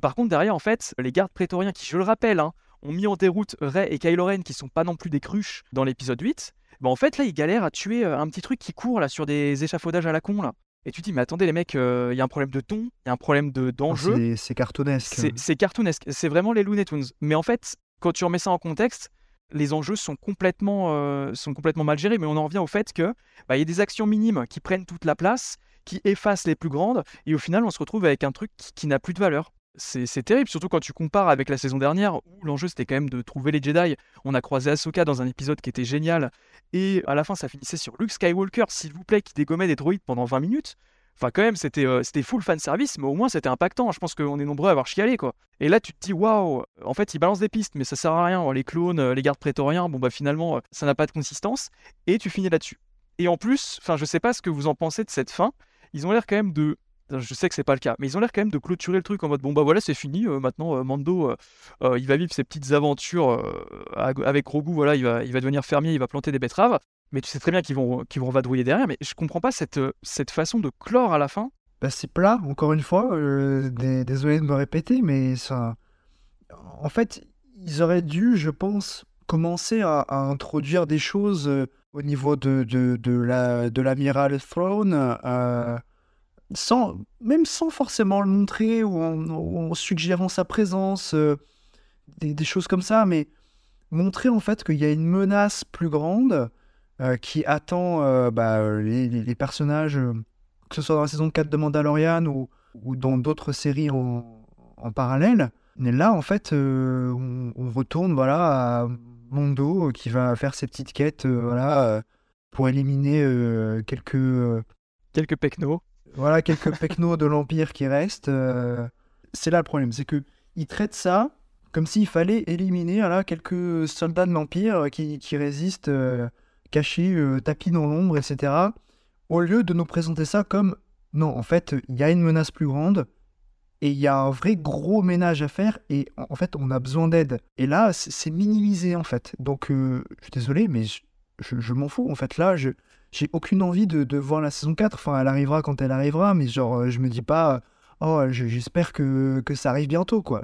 [SPEAKER 1] Par contre derrière en fait, les gardes prétoriens qui je le rappelle hein, ont mis en déroute Rey et Kylo Ren qui sont pas non plus des cruches dans l'épisode 8, ben en fait là ils galèrent à tuer euh, un petit truc qui court là sur des échafaudages à la con là. Et tu te dis mais attendez les mecs, euh, il y a un problème de ton, il y a un problème de d'enjeu.
[SPEAKER 2] C'est, c'est cartoonesque.
[SPEAKER 1] C'est c'est cartoonesque, c'est vraiment les Looney Tunes. Mais en fait, quand tu remets ça en contexte, les enjeux sont complètement, euh, sont complètement mal gérés. Mais on en revient au fait que bah, il y a des actions minimes qui prennent toute la place, qui effacent les plus grandes, et au final, on se retrouve avec un truc qui, qui n'a plus de valeur. C'est terrible, surtout quand tu compares avec la saison dernière où l'enjeu c'était quand même de trouver les Jedi. On a croisé Ahsoka dans un épisode qui était génial et à la fin ça finissait sur Luke Skywalker, s'il vous plaît, qui dégommait des droïdes pendant 20 minutes. Enfin, quand même, c'était euh, c'était full fan service, mais au moins c'était impactant. Je pense qu'on est nombreux à avoir chialé, quoi. Et là, tu te dis, waouh, en fait, ils balancent des pistes, mais ça sert à rien. Les clones, euh, les gardes prétoriens, bon, bah finalement, euh, ça n'a pas de consistance. Et tu finis là-dessus. Et en plus, enfin, je sais pas ce que vous en pensez de cette fin. Ils ont l'air quand même de. Je sais que c'est pas le cas, mais ils ont l'air quand même de clôturer le truc en mode bon bah voilà c'est fini maintenant Mando il va vivre ses petites aventures avec Grogu voilà il va il va devenir fermier il va planter des betteraves mais tu sais très bien qu'ils vont, qu'ils vont vadrouiller derrière, mais je comprends pas cette, euh, cette façon de clore à la fin.
[SPEAKER 2] Bah, c'est plat, encore une fois. euh, dé- désolé de me répéter, mais ça. En fait, ils auraient dû, je pense, commencer à, introduire des choses euh, au niveau de, de, de la, de l'amiral Throne, euh, sans, même sans forcément le montrer ou en, ou suggérant sa présence, euh, des, choses comme ça, mais montrer en fait qu'il y a une menace plus grande euh, qui attend euh, bah, les, personnages, que ce soit dans la saison 4 de Mandalorian ou, ou dans d'autres séries en, en parallèle. Mais là, en fait, on, retourne voilà, à Mondo qui va faire ses petites quêtes voilà, pour éliminer quelques,
[SPEAKER 1] Quelques pecnos.
[SPEAKER 2] Voilà, quelques pecnos de l'Empire qui restent. euh. C'est là le problème, c'est que ils traitent ça comme s'il fallait éliminer voilà, quelques soldats de l'Empire qui, résistent euh, cachés, euh, tapis dans l'ombre, etc. Au lieu de nous présenter ça comme non, en fait, il y a une menace plus grande et il y a un vrai gros ménage à faire et en fait, on a besoin d'aide. Et là, c'est minimisé en fait. Donc, euh, je suis désolé, mais je, je- je m'en fous. En fait, là, je j'ai aucune envie de, voir la saison 4. Enfin, elle arrivera quand elle arrivera, mais genre, euh, je me dis pas, oh, je- j'espère que, que ça arrive bientôt, quoi.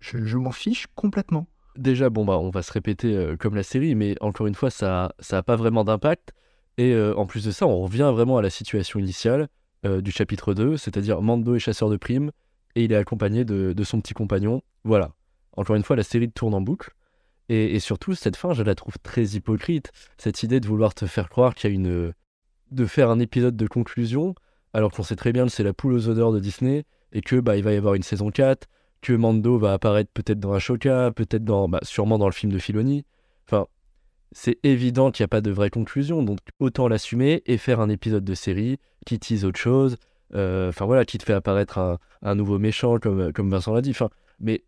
[SPEAKER 2] Je, m'en fiche complètement.
[SPEAKER 3] Déjà, bon, bah, on va se répéter euh, comme la série, mais encore une fois, ça ça a pas vraiment d'impact. Et euh, en plus de ça, on revient vraiment à la situation initiale euh, du chapitre 2, c'est-à-dire Mando est chasseur de primes, et il est accompagné de, de son petit compagnon. Voilà. Encore une fois, la série tourne en boucle. Et, surtout, cette fin, je la trouve très hypocrite. Cette idée de vouloir te faire croire qu'il y a une. de faire un épisode de conclusion, alors qu'on sait très bien que c'est la poule aux odeurs de Disney, et que bah, il va y avoir une saison 4, que Mando va apparaître peut-être dans Ashoka, peut-être dans, bah, sûrement dans le film de Filoni. Enfin, c'est évident qu'il n'y a pas de vraie conclusion, donc autant l'assumer et faire un épisode de série qui tease autre chose, euh, enfin voilà, qui te fait apparaître un, nouveau méchant, comme, comme Vincent l'a dit. Mais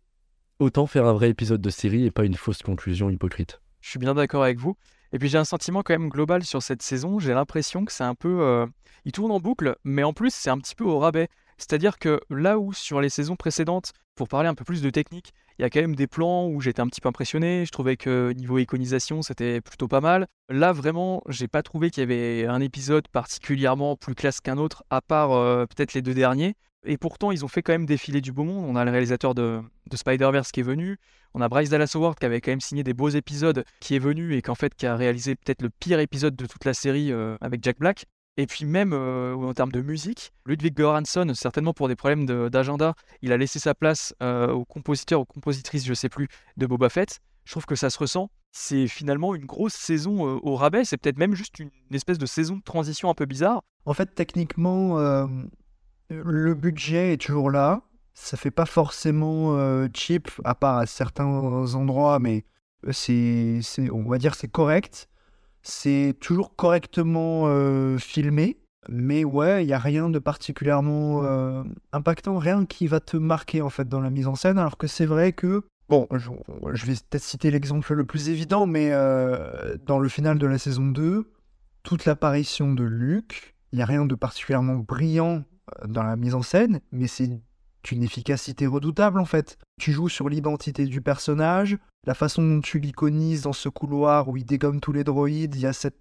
[SPEAKER 3] autant faire un vrai épisode de série et pas une fausse conclusion hypocrite.
[SPEAKER 1] Je suis bien d'accord avec vous. Et puis j'ai un sentiment quand même global sur cette saison. J'ai l'impression que c'est un peu. euh, Il tourne en boucle, mais en plus c'est un petit peu au rabais. C'est-à-dire que là où sur les saisons précédentes, pour parler un peu plus de technique, il y a quand même des plans où j'étais un petit peu impressionné. Je trouvais que niveau iconisation c'était plutôt pas mal. Là vraiment, j'ai pas trouvé qu'il y avait un épisode particulièrement plus classe qu'un autre, à part euh, peut-être les deux derniers. Et pourtant, ils ont fait quand même défiler du beau monde. On a le réalisateur de, de Spider-Verse qui est venu. On a Bryce Dallas Howard qui avait quand même signé des beaux épisodes, qui est venu et fait qui a réalisé peut-être le pire épisode de toute la série euh, avec Jack Black. Et puis même euh, en termes de musique, Ludwig Göransson, certainement pour des problèmes d'agenda, il a laissé sa place euh, aux compositeurs, aux compositrices, je sais plus, de Boba Fett. Je trouve que ça se ressent. C'est finalement une grosse saison euh, au rabais. C'est peut-être même juste une, espèce de saison de transition un peu bizarre.
[SPEAKER 2] En fait, techniquement, le budget est toujours là. Ça fait pas forcément euh, cheap, à part à certains endroits, mais c'est, c'est, on va dire, c'est correct. C'est toujours correctement euh, filmé, mais ouais, il y a rien de particulièrement euh, impactant, rien qui va te marquer en fait dans la mise en scène. Alors que c'est vrai que, bon, je, vais peut-être citer l'exemple le plus évident, mais euh, dans le final de la saison 2, toute l'apparition de Luke, il n'y a rien de particulièrement brillant euh, dans la mise en scène, mais c'est une efficacité redoutable en fait. Tu joues sur l'identité du personnage, la façon dont tu l'iconises dans ce couloir où il dégomme tous les droïdes, il y a cette,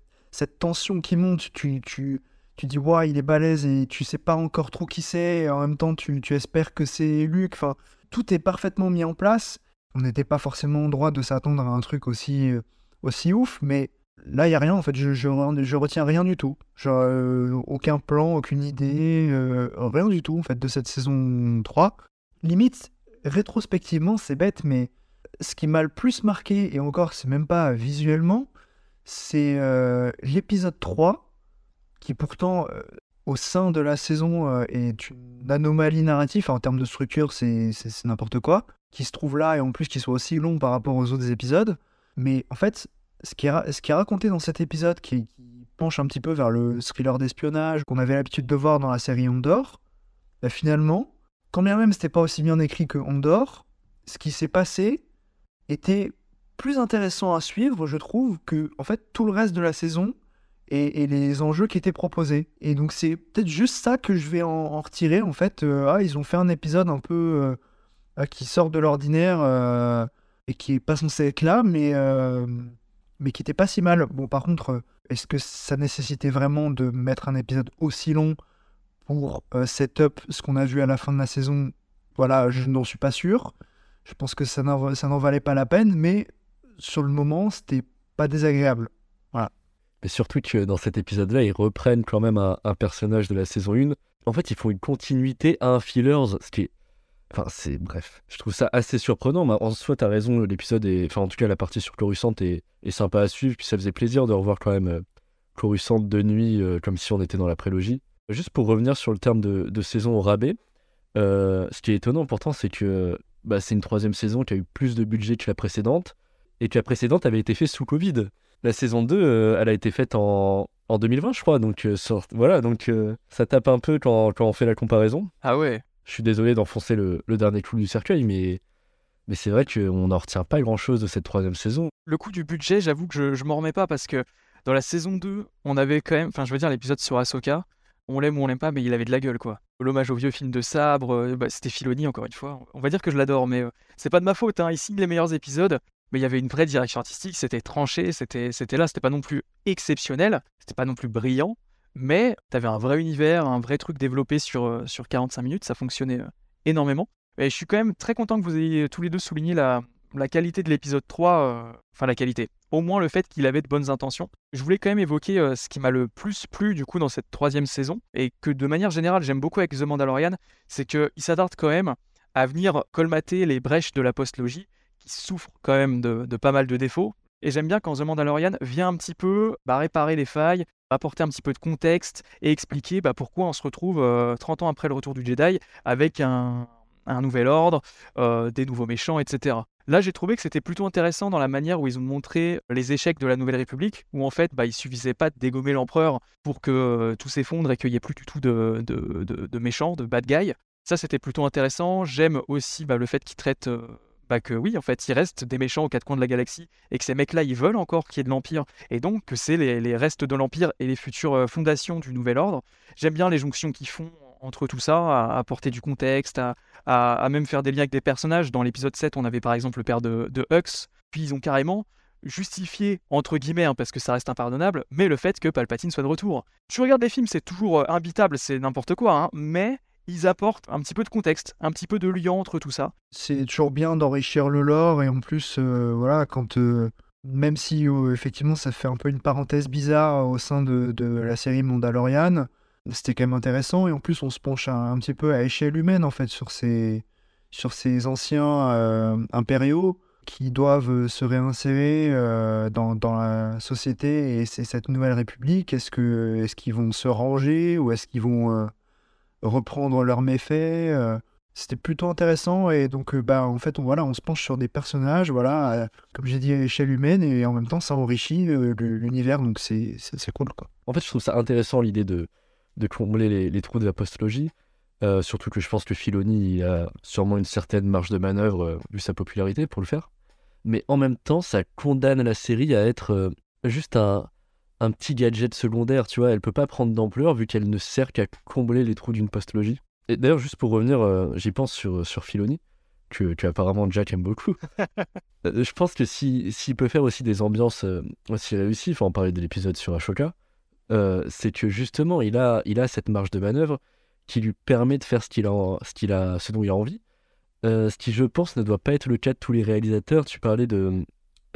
[SPEAKER 2] tension qui monte, tu, tu, tu dis ouais il est balèze et tu sais pas encore trop qui c'est, et en même temps tu, espères que c'est Luke, enfin tout est parfaitement mis en place. On n'était pas forcément en droit de s'attendre à un truc aussi, euh, aussi ouf, mais Là, il n'y a rien, en fait, je, retiens rien du tout. Genre, euh, aucun plan, aucune idée, euh, rien du tout, en fait, de cette saison 3. Limite, rétrospectivement, c'est bête, mais ce qui m'a le plus marqué, et encore, c'est même pas visuellement, c'est euh, l'épisode 3, qui pourtant, au sein de la saison est une anomalie narrative. En termes de structure, c'est n'importe quoi. Qui se trouve là et en plus qui soit aussi long par rapport aux autres épisodes. Mais en fait, ce qui est, raconté dans cet épisode, qui, penche un petit peu vers le thriller d'espionnage qu'on avait l'habitude de voir dans la série Ondor, bah, finalement, quand bien même c'était pas aussi bien écrit que Ondor, ce qui s'est passé était plus intéressant à suivre, je trouve, que en fait tout le reste de la saison et, les enjeux qui étaient proposés. Et donc c'est peut-être juste ça que je vais en, retirer. En fait, Euh, ah, ils ont fait un épisode un peu euh, qui sort de l'ordinaire euh, et qui est pas censé être là, mais mais qui était pas si mal. Bon, par contre, euh, est-ce que ça nécessitait vraiment de mettre un épisode aussi long pour euh, set up ce qu'on a vu à la fin de la saison? Voilà, je n'en suis pas sûr. Je pense que ça n'en valait pas la peine, mais sur le moment, c'était pas désagréable.
[SPEAKER 3] Mais surtout que dans cet épisode-là, ils reprennent quand même un, un personnage de la saison 1. En fait, ils font une continuité à un fillers, ce qui est. Enfin, c'est. Bref. Je trouve ça assez surprenant. Mais en soi, t'as raison, l'épisode est. Enfin, en tout cas, la partie sur Coruscant est, est sympa à suivre. Puis ça faisait plaisir de revoir quand même euh, Coruscant de nuit, euh, comme si on était dans la prélogie. Juste pour revenir sur le terme de, saison au rabais, euh, ce qui est étonnant pourtant, c'est que bah, c'est une troisième saison qui a eu plus de budget que la précédente. Et que la précédente avait été faite sous Covid. La saison 2, euh, elle a été faite en, en 2020, je crois. Donc, voilà, donc ça tape un peu quand on fait la comparaison.
[SPEAKER 1] Ah ouais.
[SPEAKER 3] Je suis désolé d'enfoncer le, dernier clou du cercueil, mais, c'est vrai qu'on n'en retient pas grand-chose de cette troisième saison.
[SPEAKER 1] Le coup du budget, j'avoue que je, je m'en remets pas parce que dans la saison 2, on avait quand même, enfin je veux dire l'épisode sur Ahsoka, on l'aime ou on l'aime pas, mais il avait de la gueule quoi. L'hommage au vieux film de sabre, euh, bah, c'était Filoni encore une fois. On va dire que je l'adore, mais euh, c'est pas de ma faute, hein. il signe les meilleurs épisodes, mais il y avait une vraie direction artistique, c'était tranché, c'était là, c'était pas non plus exceptionnel, c'était pas non plus brillant, mais t'avais un vrai univers, un vrai truc développé sur, euh, sur 45 minutes, ça fonctionnait euh, énormément. Et je suis quand même très content que vous ayez tous les deux souligné la, la qualité de l'épisode 3, euh, enfin la qualité, au moins le fait qu'il avait de bonnes intentions. Je voulais quand même évoquer ce qui m'a le plus plu du coup dans cette troisième saison, et que de manière générale j'aime beaucoup avec The Mandalorian, c'est qu'il s'attarde quand même à venir colmater les brèches de la postlogie, qui souffrent quand même de, de pas mal de défauts. Et j'aime bien quand The Mandalorian vient un petit peu bah, réparer les failles, apporter un petit peu de contexte et expliquer bah, pourquoi on se retrouve euh, 30 ans après le retour du Jedi avec un, nouvel ordre, euh, des nouveaux méchants, etc. Là, j'ai trouvé que c'était plutôt intéressant dans la manière où ils ont montré les échecs de la Nouvelle République, où en fait, bah, il suffisait pas de dégommer l'empereur pour que euh, tout s'effondre et qu'il n'y ait plus du tout de, méchants, de bad guys. Ça, c'était plutôt intéressant. J'aime aussi bah, le fait qu'ils traitent euh, que oui, en fait, il reste des méchants aux quatre coins de la galaxie et que ces mecs-là, ils veulent encore qu'il y ait de l'Empire et donc que c'est les, restes de l'Empire et les futures euh, fondations du Nouvel Ordre. J'aime bien les jonctions qu'ils font entre tout ça, à apporter du contexte, à, même faire des liens avec des personnages. Dans l'épisode 7, on avait par exemple le père de, de Hux, puis ils ont carrément justifié, entre guillemets, hein, parce que ça reste impardonnable, mais le fait que Palpatine soit de retour. Tu regardes les films, c'est toujours euh, imbitable, c'est n'importe quoi, hein, mais ils apportent un petit peu de contexte, un petit peu de lien entre tout ça.
[SPEAKER 2] C'est toujours bien d'enrichir le lore et en plus, euh, voilà, quand euh, même si euh, effectivement ça fait un peu une parenthèse bizarre au sein de, la série Mandalorian, c'était quand même intéressant et en plus on se penche un, petit peu à échelle humaine en fait sur ces sur ces anciens impériaux qui doivent se réinsérer dans, la société et c'est cette nouvelle république. Est-ce que est-ce qu'ils vont se ranger ou est-ce qu'ils vont reprendre leurs méfaits euh, c'était plutôt intéressant et donc euh, bah en fait on voilà on se penche sur des personnages voilà euh, comme j'ai dit à échelle humaine et en même temps ça enrichit l'univers donc c'est c'est cool quoi.
[SPEAKER 3] En fait, je trouve ça intéressant l'idée de, de combler les, trous de la postlogie. Euh, surtout que je pense que Filoni il a sûrement une certaine marge de manœuvre vu sa popularité pour le faire. Mais en même temps, ça condamne la série à être juste un, un petit gadget secondaire, tu vois. Elle peut pas prendre d'ampleur vu qu'elle ne sert qu'à combler les trous d'une postlogie. Et d'ailleurs, juste pour revenir, euh, j'y pense sur, sur Filoni, que, que apparemment Jack aime beaucoup. Euh, je pense que si- s'il peut faire aussi des ambiances euh, aussi réussies, il faut en parler de l'épisode sur Ashoka, euh, c'est que justement, il a, il a cette marge de manœuvre qui lui permet de faire ce, qu'il a, ce, qu'il a, ce dont il a envie. Euh, ce qui, je pense, ne doit pas être le cas de tous les réalisateurs. Tu parlais de, euh,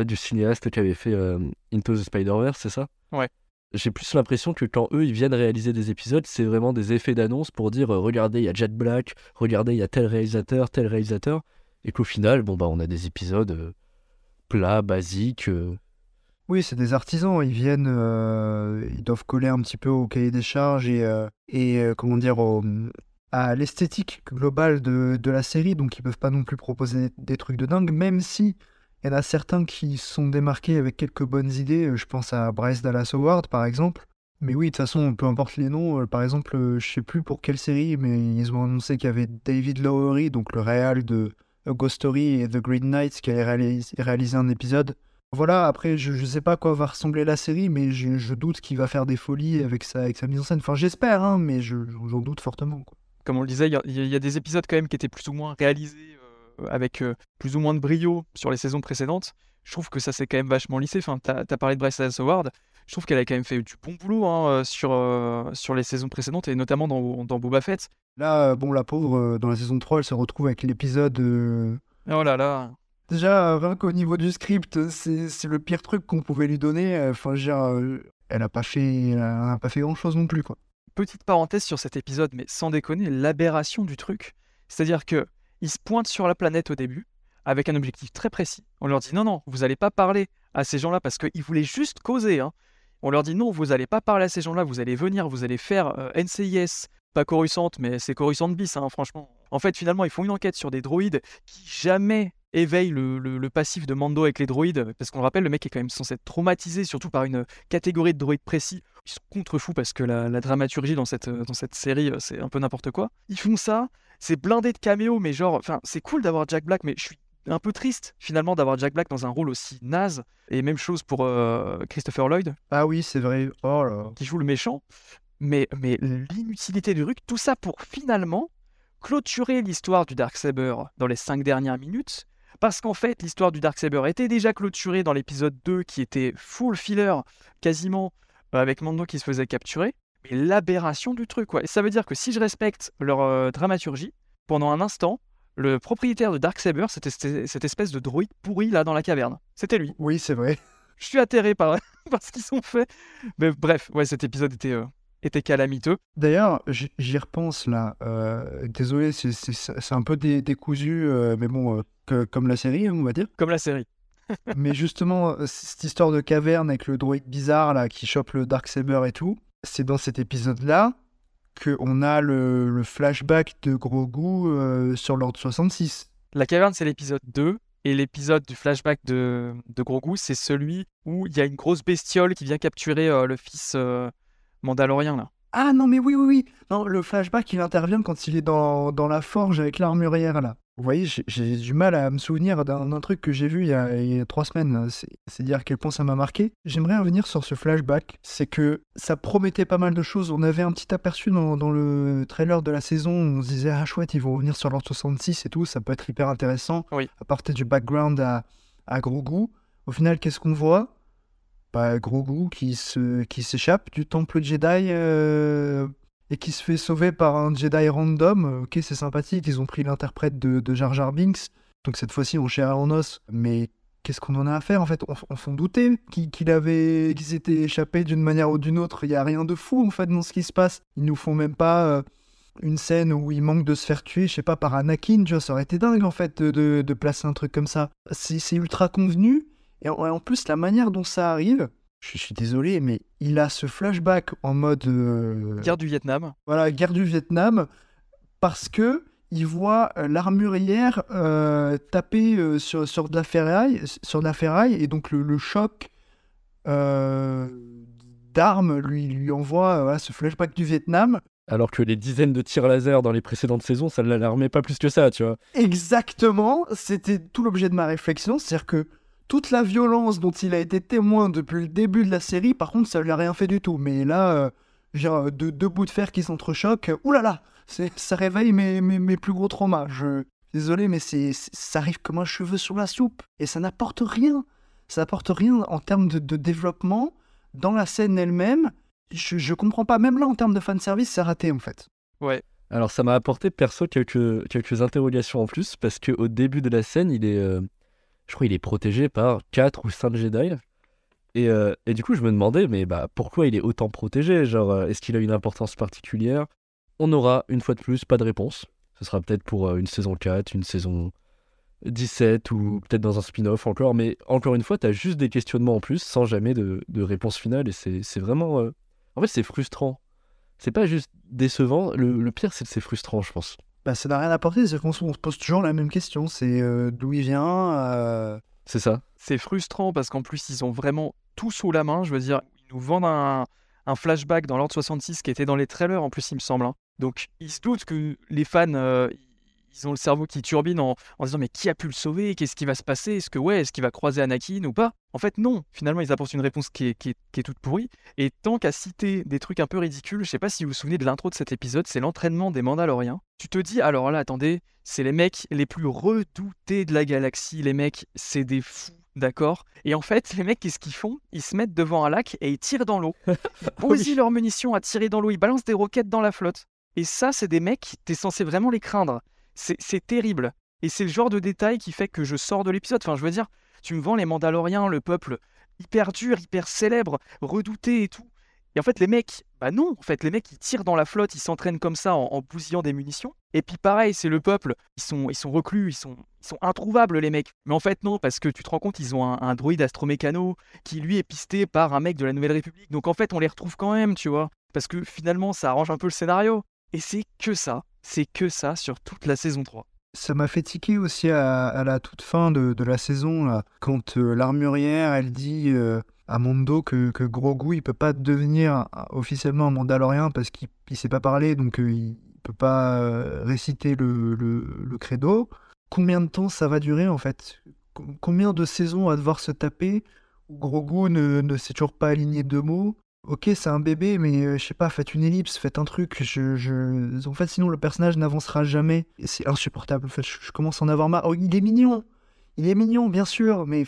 [SPEAKER 3] du cinéaste qui avait fait euh, Into the Spider-Verse, c'est ça?
[SPEAKER 1] Ouais.
[SPEAKER 3] J'ai plus l'impression que quand eux, ils viennent réaliser des épisodes, c'est vraiment des effets d'annonce pour dire euh, regardez, il y a Jet Black, regardez, il y a tel réalisateur, tel réalisateur. Et qu'au final, bon, bah, on a des épisodes euh, plats, basiques, euh,
[SPEAKER 2] Oui, c'est des artisans. Ils viennent, euh, ils doivent coller un petit peu au cahier des charges et, euh, et euh, comment dire, au- à l'esthétique globale de, de la série. Donc, ils peuvent pas non plus proposer des trucs de dingue, même si il y en a certains qui sont démarqués avec quelques bonnes idées. Je pense à Bryce Dallas Howard, par exemple. Mais oui, de toute façon, peu importe les noms. euh, Par exemple, euh, je sais plus pour quelle série, mais ils ont annoncé qu'il y avait David Lowery, donc le réal de Ghost Story et The Green Knight, qui allait réalis- réaliser un épisode. Voilà, après, je, je sais pas à quoi va ressembler la série, mais je, doute qu'il va faire des folies avec sa, mise en scène. Enfin, j'espère, hein, mais je- j'en doute fortement.
[SPEAKER 1] Comme on le disait, il y, a- des épisodes quand même qui étaient plus ou moins réalisés euh, avec euh, plus ou moins de brio sur les saisons précédentes. Je trouve que ça s'est quand même vachement lissé. Enfin, t'as as parlé de Bryce Dallas Howard. Je trouve qu'elle a quand même fait du bon boulot hein, euh, sur, euh, sur les saisons précédentes et notamment dans, dans Boba Fett.
[SPEAKER 2] Là, euh, bon, la pauvre, euh, dans la saison 3, elle se retrouve avec l'épisode. euh,
[SPEAKER 1] Oh là là.
[SPEAKER 2] Déjà, euh, rien qu'au niveau du script, c'est le pire truc qu'on pouvait lui donner. euh, Enfin, euh, elle a pas fait, elle a pas fait grand chose non plus, quoi.
[SPEAKER 1] Petite parenthèse sur cet épisode, mais sans déconner, l'aberration du truc. C'est-à-dire que ils se pointent sur la planète au début avec un objectif très précis. On leur dit non, non, vous n'allez pas parler à ces gens-là parce qu'ils voulaient juste causer. hein. On leur dit non, vous n'allez pas parler à ces gens-là, vous allez venir, vous allez faire euh, NCIS, pas Coruscant, mais c'est Coruscant bis, hein, franchement. En fait, finalement, ils font une enquête sur des droïdes qui jamais éveillent le, le- passif de Mando avec les droïdes, parce qu'on le rappelle, le mec est quand même censé être traumatisé, surtout par une catégorie de droïdes précis. Ils sont contre-fous parce que la, la dramaturgie dans cette, dans cette série, euh, c'est un peu n'importe quoi. Ils font ça, c'est blindé de caméos, mais genre, enfin, c'est cool d'avoir Jack Black, mais je suis un peu triste finalement d'avoir Jack Black dans un rôle aussi naze. Et même chose pour euh, Christopher Lloyd,
[SPEAKER 2] Ah oui, c'est vrai. Oh là.
[SPEAKER 1] qui joue le méchant. Mais, mais l'inutilité du truc, tout ça pour finalement clôturer l'histoire du Darksaber dans les cinq dernières minutes. Parce qu'en fait, l'histoire du Darksaber était déjà clôturée dans l'épisode 2 qui était full filler, quasiment, euh, avec Mando qui se faisait capturer. Mais l'aberration du truc, quoi. Et ça veut dire que si je respecte leur euh, dramaturgie, pendant un instant, le propriétaire de Darksaber, c'était cette espèce de droïde pourri là dans la caverne. C'était lui.
[SPEAKER 2] Oui, c'est vrai.
[SPEAKER 1] Je suis atterré par, par ce qu'ils ont fait. Mais bref, ouais, cet épisode était, euh, était calamiteux.
[SPEAKER 2] D'ailleurs, j'y repense là. Euh, désolé, c'est- un peu dé- décousu, euh, mais bon, que- comme la série, hein, on va dire.
[SPEAKER 1] Comme la série.
[SPEAKER 2] Mais justement, cette histoire de caverne avec le droïde bizarre là qui chope le Darksaber et tout, c'est dans cet épisode-là qu'on a le, le flashback de Grogu euh, sur l'ordre 66.
[SPEAKER 1] La caverne, c'est l'épisode 2. Et l'épisode du flashback de, de Grogu, c'est celui où il y a une grosse bestiole qui vient capturer euh, le fils euh, mandalorien, là.
[SPEAKER 2] Ah non, mais oui, oui, oui. Non, le flashback, il intervient quand il est dans, dans la forge avec l'armurière là. Vous voyez, j'ai- du mal à me souvenir d'un truc que j'ai vu il y, a, il y a trois semaines. C'est dire à quel point ça m'a marqué. J'aimerais revenir sur ce flashback. C'est que ça promettait pas mal de choses. On avait un petit aperçu dans, dans le trailer de la saison. On se disait, ah chouette, ils vont revenir sur l'ordre 66 et tout. Ça peut être hyper intéressant.
[SPEAKER 1] Oui.
[SPEAKER 2] Apporter du background à, à Grogu. Au final, qu'est-ce qu'on voit? Bah, Grogu qui se qui s'échappe du temple Jedi euh, et qui se fait sauver par un Jedi random. Euh, Ok, c'est sympathique, ils ont pris l'interprète de, Jar Jar Binks, donc cette fois-ci en chair en os. Mais qu'est-ce qu'on en a à faire en fait? On, on s'en doutait qu'il qu'il avait qu'il s'était échappé d'une manière ou d'une autre. Il y a rien de fou en fait dans ce qui se passe. Ils nous font même pas euh, une scène où il manque de se faire tuer, je sais pas, par Anakin. Ça aurait été dingue en fait de, placer un truc comme ça. C'est ultra convenu. Et en plus, la manière dont ça arrive, je, suis désolé, mais il a ce flashback en mode euh,
[SPEAKER 1] Guerre du Vietnam.
[SPEAKER 2] voilà, guerre du Vietnam, parce que il voit euh, l'armurière euh, taper euh, sur, sur de la ferraille, sur de la ferraille, et donc le, le choc euh, d'armes lui, lui envoie euh, voilà, ce flashback du Vietnam.
[SPEAKER 3] Alors que les dizaines de tirs laser dans les précédentes saisons, ça ne l'alarmait pas plus que ça, tu vois.
[SPEAKER 2] Exactement, c'était tout l'objet de ma réflexion, c'est-à-dire que toute la violence dont il a été témoin depuis le début de la série, par contre, ça lui a rien fait du tout. Mais là, euh, genre, deux, deux bouts de fer qui s'entrechoquent, oulala, c'est, ça réveille mes, mes, mes plus gros traumas. Je désolé, mais c'est- ça arrive comme un cheveu sur la soupe et ça n'apporte rien. Ça n'apporte rien en termes de, de développement dans la scène elle-même. Je, je comprends pas. Même là, en termes de fanservice, c'est raté en fait.
[SPEAKER 1] Ouais.
[SPEAKER 3] Alors ça m'a apporté perso quelques, quelques interrogations en plus, parce qu'au début de la scène, il est, euh, je crois il est protégé par 4 ou 5 Jedi. Et, euh, et du coup, je me demandais, mais bah, pourquoi il est autant protégé? Genre, euh, est-ce qu'il a une importance particulière? On aura, une fois de plus, pas de réponse. Ce sera peut-être pour euh, une saison 4, une saison 17 ou peut-être dans un spin-off encore. Mais encore une fois, tu as juste des questionnements en plus sans jamais de, réponse finale. Et c'est vraiment. En fait, c'est frustrant. C'est pas juste décevant. Le, le pire, c'est que c'est frustrant, je pense.
[SPEAKER 2] Bah, ça n'a rien apporté, c'est qu'on se pose toujours la même question. C'est euh, d'où il vient euh,
[SPEAKER 3] C'est ça.
[SPEAKER 1] C'est frustrant parce qu'en plus, ils ont vraiment tout sous la main. Je veux dire, ils nous vendent un, un flashback dans l'ordre 66 qui était dans les trailers en plus, il me semble. hein. Donc, ils se doutent que les fans, euh, ils ont le cerveau qui turbine en, disant mais qui a pu le sauver? Qu'est-ce qui va se passer? Est-ce que ouais, est-ce qu'il va croiser Anakin ou pas? En fait, non. Finalement, ils apportent une réponse qui est, qui est- qui est toute pourrie. Et tant qu'à citer des trucs un peu ridicules, je sais pas si vous vous souvenez de l'intro de cet épisode, c'est l'entraînement des Mandaloriens. Tu te dis alors là, attendez, c'est les mecs les plus redoutés de la galaxie. Les mecs, c'est des fous. D'accord? Et en fait, les mecs, qu'est-ce qu'ils font? Ils se mettent devant un lac et ils tirent dans l'eau. Ils posent leurs munitions à tirer dans l'eau. Ils balancent des roquettes dans la flotte. Et ça, c'est des mecs, t'es censé vraiment les craindre. C'est terrible. Et c'est le genre de détail qui fait que je sors de l'épisode. Enfin, je veux dire, tu me vends les Mandaloriens, le peuple hyper dur, hyper célèbre, redouté et tout. Et en fait, les mecs, bah non, en fait, les mecs, ils tirent dans la flotte, ils s'entraînent comme ça en, en bousillant des munitions. Et puis pareil, c'est le peuple, ils sont, ils sont reclus, ils sont, ils sont introuvables, les mecs. Mais en fait, non, parce que tu te rends compte, ils ont un, un droïde astromécano qui, lui, est pisté par un mec de la Nouvelle République. Donc en fait, on les retrouve quand même, tu vois. Parce que finalement, ça arrange un peu le scénario. Et c'est que ça, c'est que ça sur toute la saison 3.
[SPEAKER 2] Ça m'a fait tiquer aussi à, à la toute fin de, la saison, quand euh, l'armurière, elle dit euh, à Mondo que, que Grogu, il peut pas devenir euh, officiellement un Mandalorien parce qu'il il sait pas parler, donc euh, il peut pas réciter le, credo. Combien de temps ça va durer, en fait? Com- Combien de saisons on va devoir se taper où Grogu ne, ne sait toujours pas aligner deux mots? Ok, c'est un bébé, mais euh, je sais pas, faites une ellipse, faites un truc. En fait, sinon le personnage n'avancera jamais. Et C'est insupportable. En fait, je, commence à en avoir marre. Oh, il est mignon, il est mignon, bien sûr, mais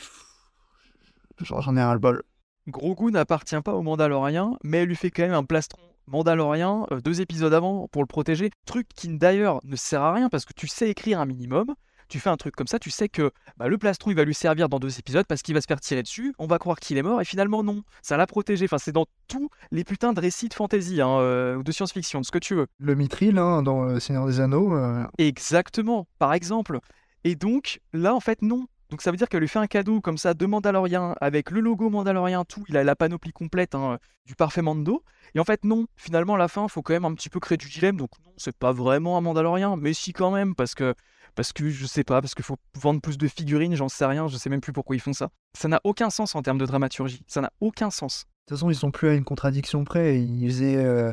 [SPEAKER 2] genre, j'en ai un ras-le-bol.
[SPEAKER 1] Grogu n'appartient pas au Mandalorien, mais elle lui fait quand même un plastron Mandalorien euh, deux épisodes avant pour le protéger. Truc qui d'ailleurs ne sert à rien parce que tu sais écrire un minimum. Tu fais un truc comme ça, tu sais que bah, le plastron il va lui servir dans deux épisodes parce qu'il va se faire tirer dessus, on va croire qu'il est mort et finalement non, ça l'a protégé. Enfin, c'est dans tous les putains de récits de fantasy hein, euh, ou de science-fiction, de ce que tu veux.
[SPEAKER 2] Le mithril, hein, dans Le Seigneur des Anneaux, euh,
[SPEAKER 1] Exactement, par exemple. Et donc, là, en fait, non. Donc ça veut dire qu'elle lui fait un cadeau comme ça de Mandalorien, avec le logo Mandalorien, tout, il a la panoplie complète hein, du parfait Mando. Et en fait, non, finalement, à la fin, faut quand même un petit peu créer du dilemme. Donc non, c'est pas vraiment un Mandalorien, mais si quand même, parce que, parce que je sais pas, parce qu'il faut vendre plus de figurines, j'en sais rien, je sais même plus pourquoi ils font ça. Ça n'a aucun sens en termes de dramaturgie, ça n'a aucun sens.
[SPEAKER 2] de toute façon, ils sont plus à une contradiction près. Ils faisaient, euh,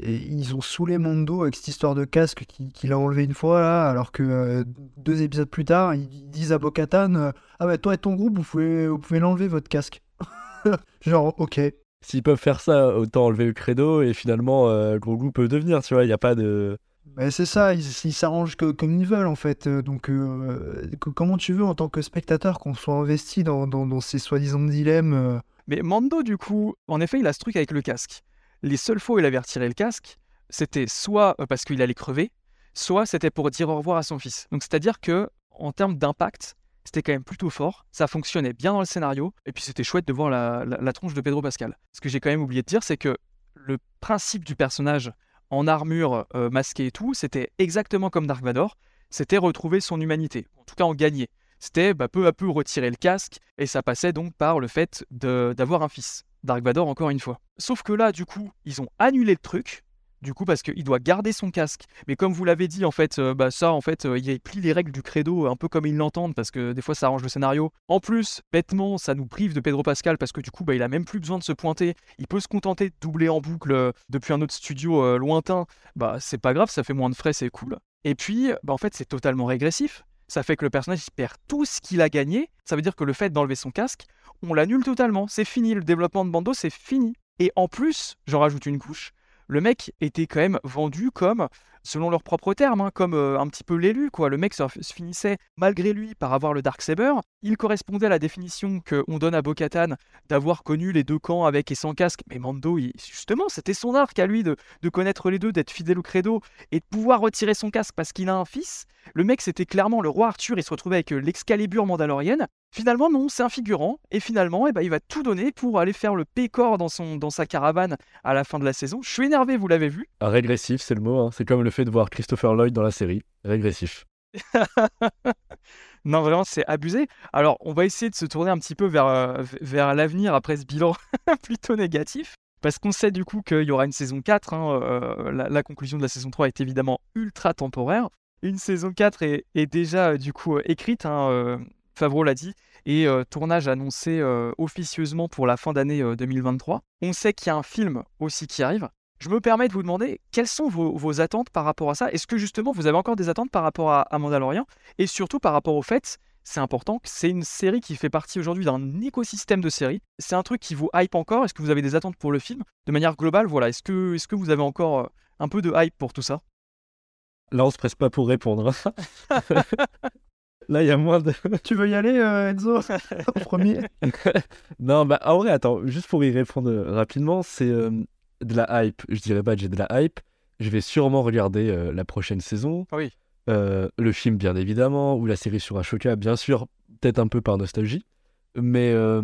[SPEAKER 2] et ils ont saoulé Mondo avec cette histoire de casque qui- qu'il a enlevé une fois, là, alors que euh, deux épisodes plus tard, ils disent à Bo-Katan euh, Ah bah, toi et ton groupe, vous pouvez, vous pouvez l'enlever, votre casque. Genre, ok.
[SPEAKER 3] S'ils peuvent faire ça, autant enlever le credo et finalement, euh, Grogu peut devenir, tu vois. Il n'y a pas de.
[SPEAKER 2] Mais c'est ça, ils s'arrangent que- comme ils veulent en fait. Euh, Donc, euh, que- comment tu veux en tant que spectateur qu'on soit investi dans, dans- dans ces soi-disant dilemmes euh,
[SPEAKER 1] Mais Mando, du coup, en effet, il a ce truc avec le casque. Les seules fois où il avait retiré le casque, c'était soit euh, parce qu'il allait crever, soit c'était pour dire au revoir à son fils. Donc c'est-à-dire que en termes d'impact, c'était quand même plutôt fort, ça fonctionnait bien dans le scénario, et puis c'était chouette de voir la, tronche de Pedro Pascal. Ce que j'ai quand même oublié de dire, c'est que le principe du personnage en armure euh, masquée et tout, c'était exactement comme Dark Vador, c'était retrouver son humanité, en tout cas en gagner. C'était bah, peu à peu retirer le casque, et ça passait donc par le fait d'avoir un fils. Dark Vador, encore une fois. Sauf que là, du coup, ils ont annulé le truc, du coup, parce qu'il doit garder son casque. Mais comme vous l'avez dit, en fait, euh, bah, ça, en fait, euh, il plie les règles du credo un peu comme ils l'entendent, parce que des fois, ça arrange le scénario. En plus, bêtement, ça nous prive de Pedro Pascal, parce que du coup, bah, il a même plus besoin de se pointer. Il peut se contenter de doubler en boucle euh, depuis un autre studio lointain. Bah, c'est pas grave, ça fait moins de frais, c'est cool. Et puis, bah, en fait, c'est totalement régressif. Ça fait que le personnage il perd tout ce qu'il a gagné. Ça veut dire que le fait d'enlever son casque, on l'annule totalement. C'est fini, le développement de Bando, c'est fini. Et en plus, j'en rajoute une couche, le mec était quand même vendu comme, selon leurs propres termes, hein, comme euh, un petit peu l'élu, quoi. Le mec se, finissait, malgré lui, par avoir le Darksaber. Il correspondait à la définition qu'on donne à Bo-Katan d'avoir connu les deux camps avec et sans casque. Mais Mando, justement, c'était son arc à lui de, connaître les deux, d'être fidèle au credo et de pouvoir retirer son casque parce qu'il a un fils. Le mec, c'était clairement le roi Arthur, il se retrouvait avec euh, l'excalibur mandalorienne. Finalement, non, c'est un figurant. Et finalement, eh ben, il va tout donner pour aller faire le pécor dans, son, dans sa caravane à la fin de la saison. Je suis énervé, vous l'avez vu.
[SPEAKER 3] Régressif, c'est le mot. hein. C'est comme le fait de voir Christopher Lloyd dans la série. Régressif.
[SPEAKER 1] Non, vraiment, c'est abusé. Alors, on va essayer de se tourner un petit peu vers, euh, vers l'avenir après ce bilan plutôt négatif. Parce qu'on sait du coup qu'il y aura une saison 4. hein, euh, la, conclusion de la saison 3 est évidemment ultra temporaire. Une saison 4 est, déjà euh, du coup écrite, hein, Favreau l'a dit, et tournage annoncé officieusement pour la fin d'année euh, 2023. On sait qu'il y a un film aussi qui arrive. Je me permets de vous demander quelles sont vos, vos attentes par rapport à ça? Est-ce que justement vous avez encore des attentes par rapport à, à Mandalorian? Et surtout par rapport au fait, c'est important, que c'est une série qui fait partie aujourd'hui d'un écosystème de séries. C'est un truc qui vous hype encore? Est-ce que vous avez des attentes pour le film? De manière globale, voilà. Est-ce que, est-ce que vous avez encore euh, un peu de hype pour tout ça?
[SPEAKER 3] Là, on se presse pas pour répondre. hein. Là, il y a moins de.
[SPEAKER 2] Tu veux y aller, euh, Enzo? En premier
[SPEAKER 3] non, bah en vrai, attends, juste pour y répondre euh, rapidement, c'est euh, de la hype. Je dirais pas que j'ai de la hype. Je vais sûrement regarder euh, la prochaine saison.
[SPEAKER 1] Oui.
[SPEAKER 3] Euh, le film, bien évidemment, ou la série sur Ashoka, bien sûr, peut-être un peu par nostalgie. Mais euh,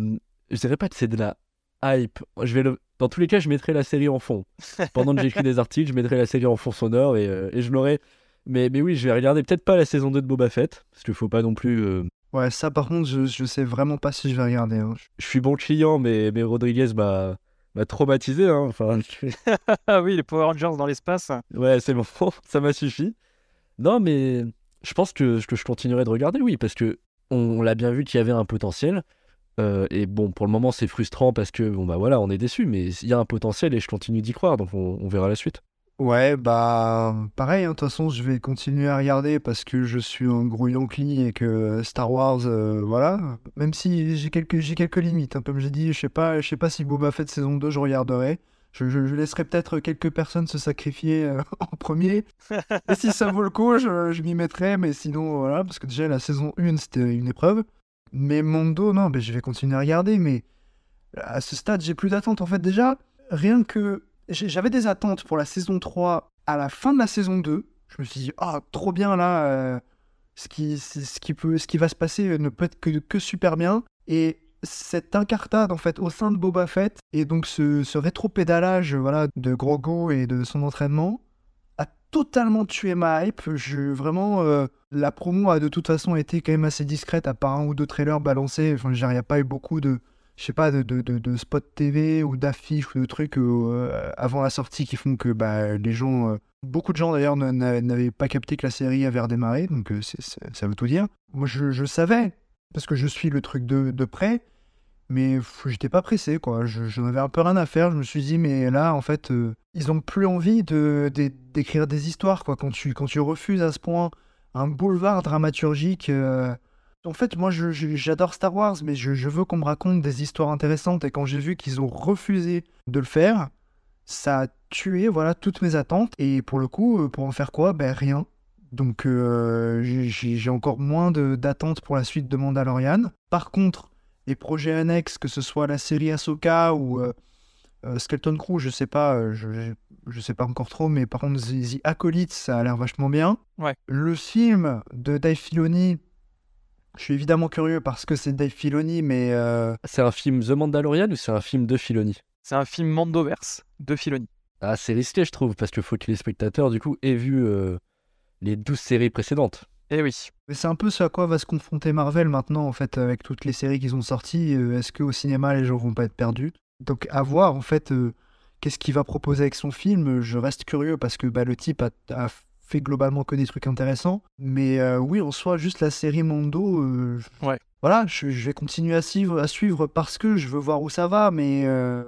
[SPEAKER 3] je dirais pas que c'est de la hype. Je vais le... Dans tous les cas, je mettrai la série en fond. Pendant que j'écris des articles, je mettrai la série en fond sonore et, euh, et je l'aurai. Mais, mais oui, je vais regarder peut-être pas la saison 2 de Boba Fett, parce qu'il faut pas non plus. euh,
[SPEAKER 2] Ouais, ça par contre, je, je sais vraiment pas si je vais regarder. hein.
[SPEAKER 3] je suis bon client, mais, mais Rodriguez m'a m'a traumatisé. Hein. Enfin,
[SPEAKER 1] Ah oui, les Power Rangers dans l'espace.
[SPEAKER 3] ouais, c'est bon, ça m'a suffi. Non, mais je pense que, que je continuerai de regarder, oui, parce que on, on l'a bien vu qu'il y avait un potentiel. Euh, et bon, pour le moment, c'est frustrant parce que, bon, bah voilà, on est déçu, mais il y a un potentiel et je continue d'y croire, donc on, on verra la suite.
[SPEAKER 2] Ouais, bah pareil, hein, de toute façon, je vais continuer à regarder parce que je suis un gros Yankee et que Star Wars, euh, voilà. Même si j'ai quelques, j'ai quelques limites, hein, comme j'ai dit, je sais pas, je sais pas si Boba Fett saison 2, je regarderai. Je, laisserai peut-être quelques personnes se sacrifier euh, en premier. Et si ça vaut le coup, je, m'y mettrai, mais sinon, voilà, parce que déjà la saison 1, c'était une épreuve. Mais Mondo, non, ben, je vais continuer à regarder, mais à ce stade, j'ai plus d'attentes. En fait, déjà, rien que. J'avais des attentes pour la saison 3 à la fin de la saison 2. Je me suis dit, ah, trop bien là, euh, ce, qui, ce, qui peut, ce qui va se passer ne peut être que, super bien. Et cette incartade, en fait, au sein de Boba Fett, et donc ce, ce rétro-pédalage voilà, de Grogu et de son entraînement, a totalement tué ma hype. Je, vraiment, euh, la promo a de toute façon été quand même assez discrète, à part un ou deux trailers balancés. Enfin, il n'y a pas eu beaucoup de, je sais pas, de, de, de, TV ou d'affiches ou de trucs euh, avant la sortie qui font que bah, les gens, euh, beaucoup de gens d'ailleurs n'a- n'a- n'avaient pas capté que la série avait redémarré, donc euh, ça veut tout dire. Moi, je, je savais, parce que je suis le truc de, de près, mais j'étais pas pressé, quoi. Je- J'en avais un peu rien à faire. Je me suis dit, mais là, en fait, euh, ils ont plus envie de de- d'écrire des histoires, quoi. Quand tu, quand tu refuses à ce point un boulevard dramaturgique. En fait, moi, j'adore Star Wars, mais je, je veux qu'on me raconte des histoires intéressantes. Et quand j'ai vu qu'ils ont refusé de le faire, ça a tué, voilà, toutes mes attentes. Et pour le coup, euh, pour en faire quoi? Ben rien. Donc, euh, j'ai- encore moins de- d'attentes pour la suite de Mandalorian. Par contre, les projets annexes, que ce soit la série Ahsoka ou euh, euh, Skeleton Crew, je sais pas, je, je, je sais pas encore trop, mais par contre, The, The Acolyte, ça a l'air vachement bien.
[SPEAKER 1] Ouais.
[SPEAKER 2] Le film de Dave Filoni, je suis évidemment curieux parce que c'est Dave Filoni, mais euh,
[SPEAKER 3] C'est un film The Mandalorian ou c'est un film de Filoni?
[SPEAKER 1] C'est un film Mandoverse de Filoni.
[SPEAKER 3] Ah, c'est risqué, je trouve, parce qu'il faut que les spectateurs, du coup, aient vu euh, les 12 séries précédentes.
[SPEAKER 1] Eh oui.
[SPEAKER 2] mais c'est un peu ce à quoi va se confronter Marvel maintenant, en fait, avec toutes les séries qu'ils ont sorties. Euh, Est-ce qu'au cinéma, les gens vont pas être perdus? Donc, à voir, en fait, euh, qu'est-ce qu'il va proposer avec son film? Je reste curieux parce que bah, le type a, a fait globalement que des trucs intéressants. Mais euh, oui, en soi, juste la série Mondo. euh,
[SPEAKER 1] Ouais.
[SPEAKER 2] Voilà, je, je vais continuer à suivre, à suivre parce que je veux voir où ça va, mais euh,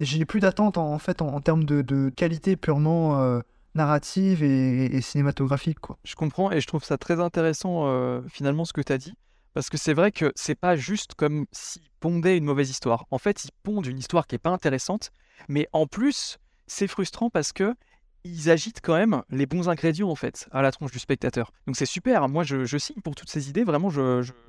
[SPEAKER 2] j'ai plus d'attente en, en fait en, en termes de, de qualité purement narrative et, et cinématographique, quoi.
[SPEAKER 1] Je comprends et je trouve ça très intéressant finalement ce que tu as dit. Parce que c'est vrai que c'est pas juste comme s'ils pondaient une mauvaise histoire. En fait, ils pondent une histoire qui est pas intéressante, mais en plus, c'est frustrant parce que ils agitent quand même les bons ingrédients en fait à la tronche du spectateur. Donc c'est super. Moi, je, signe pour toutes ces idées. Vraiment,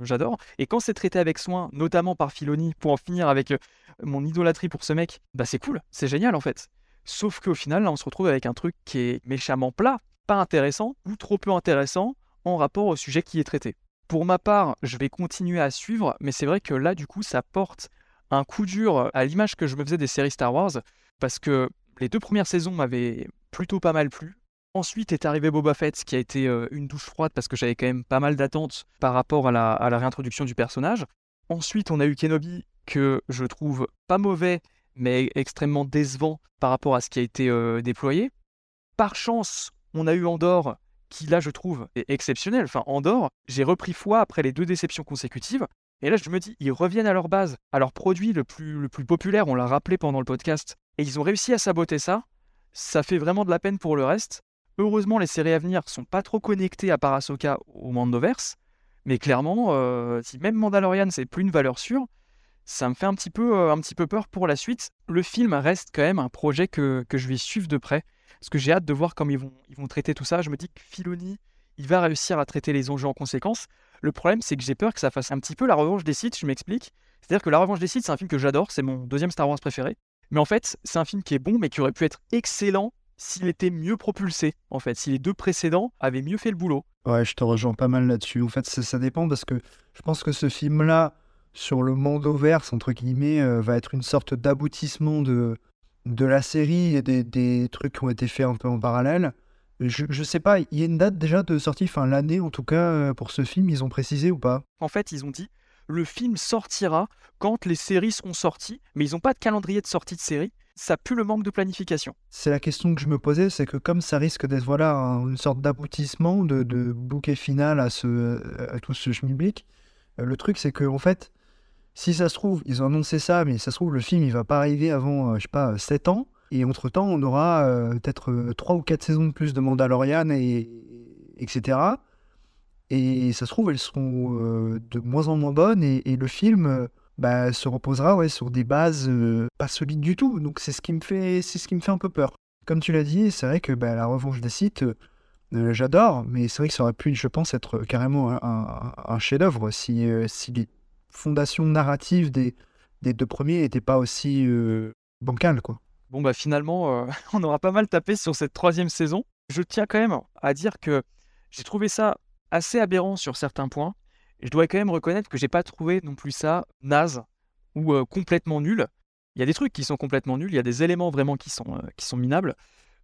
[SPEAKER 1] j'adore. Et quand c'est traité avec soin, notamment par Filoni, pour en finir avec euh, mon idolâtrie pour ce mec, bah c'est cool. C'est génial en fait. Sauf qu'au final, là, on se retrouve avec un truc qui est méchamment plat, pas intéressant ou trop peu intéressant en rapport au sujet qui est traité. Pour ma part, je vais continuer à suivre, mais c'est vrai que là, du coup, ça porte un coup dur à l'image que je me faisais des séries Star Wars, parce que les deux premières saisons m'avaient plutôt pas mal plu. Ensuite est arrivé Boba Fett, qui a été euh, une douche froide parce que j'avais quand même pas mal d'attentes par rapport à la, à la réintroduction du personnage. Ensuite, on a eu Kenobi, que je trouve pas mauvais, mais extrêmement décevant par rapport à ce qui a été euh, déployé. Par chance, on a eu Andorre, qui là, je trouve, est exceptionnel. Enfin, Andorre, j'ai repris foi après les deux déceptions consécutives. Et là, je me dis, ils reviennent à leur base, à leur produit le plus, le plus populaire, on l'a rappelé pendant le podcast. Et ils ont réussi à saboter ça. Ça fait vraiment de la peine pour le reste. Heureusement, les séries à venir sont pas trop connectées à Parasoka au Mandoverse. Mais clairement, euh, si même Mandalorian, c'est plus une valeur sûre, ça me fait un petit peu, euh, un petit peu peur pour la suite. Le film reste quand même un projet que, que je vais suivre de près. Parce que j'ai hâte de voir comment ils vont, ils vont traiter tout ça. Je me dis que Filoni, il va réussir à traiter les enjeux en conséquence. Le problème, c'est que j'ai peur que ça fasse un petit peu la revanche des Sith, je m'explique. C'est-à-dire que La Revanche des Sith, c'est un film que j'adore, c'est mon deuxième Star Wars préféré. Mais en fait, c'est un film qui est bon, mais qui aurait pu être excellent s'il était mieux propulsé, en fait, si les deux précédents avaient mieux fait le boulot.
[SPEAKER 2] Ouais, je te rejoins pas mal là-dessus. En fait, ça, ça dépend parce que je pense que ce film-là, sur le Mandoverse, entre guillemets, euh, va être une sorte d'aboutissement de, de la série et des, des trucs qui ont été faits un peu en parallèle. Je, je sais pas, il y a une date déjà de sortie, enfin l'année en tout cas, euh, pour ce film, ils ont précisé ou pas?
[SPEAKER 1] En fait, ils ont dit le film sortira quand les séries seront sorties, mais ils n'ont pas de calendrier de sortie de série. Ça pue le manque de planification.
[SPEAKER 2] C'est la question que je me posais, c'est que comme ça risque d'être voilà un- une sorte d'aboutissement, de, bouquet final à, tout ce schmilblick, euh, le truc c'est que en fait, si ça se trouve, ils ont annoncé ça, mais ça se trouve le film il va pas arriver avant, euh, je sais pas, 7 ans, et entre-temps on aura euh, peut-être 3 ou 4 saisons de plus de Mandalorian, et, etc. Et ça se trouve elles seront euh, de moins en moins bonnes, et, le film... euh, bah, se reposera ouais, sur des bases euh, pas solides du tout. Donc c'est ce qui me fait, c'est ce qui me fait un peu peur. Comme tu l'as dit, c'est vrai que bah, la revanche des sites, j'adore, mais c'est vrai que ça aurait pu, je pense, être carrément un, un- chef-d'œuvre si, si les fondations narratives des, des deux premiers n'étaient pas aussi bancales, quoi.
[SPEAKER 1] Bon bah finalement, on aura pas mal tapé sur cette troisième saison. Je tiens quand même à dire que j'ai trouvé ça assez aberrant sur certains points. Je dois quand même reconnaître que j'ai pas trouvé non plus ça naze ou euh, complètement nul. Il y a des trucs qui sont complètement nuls, il y a des éléments vraiment qui sont, euh, qui sont minables,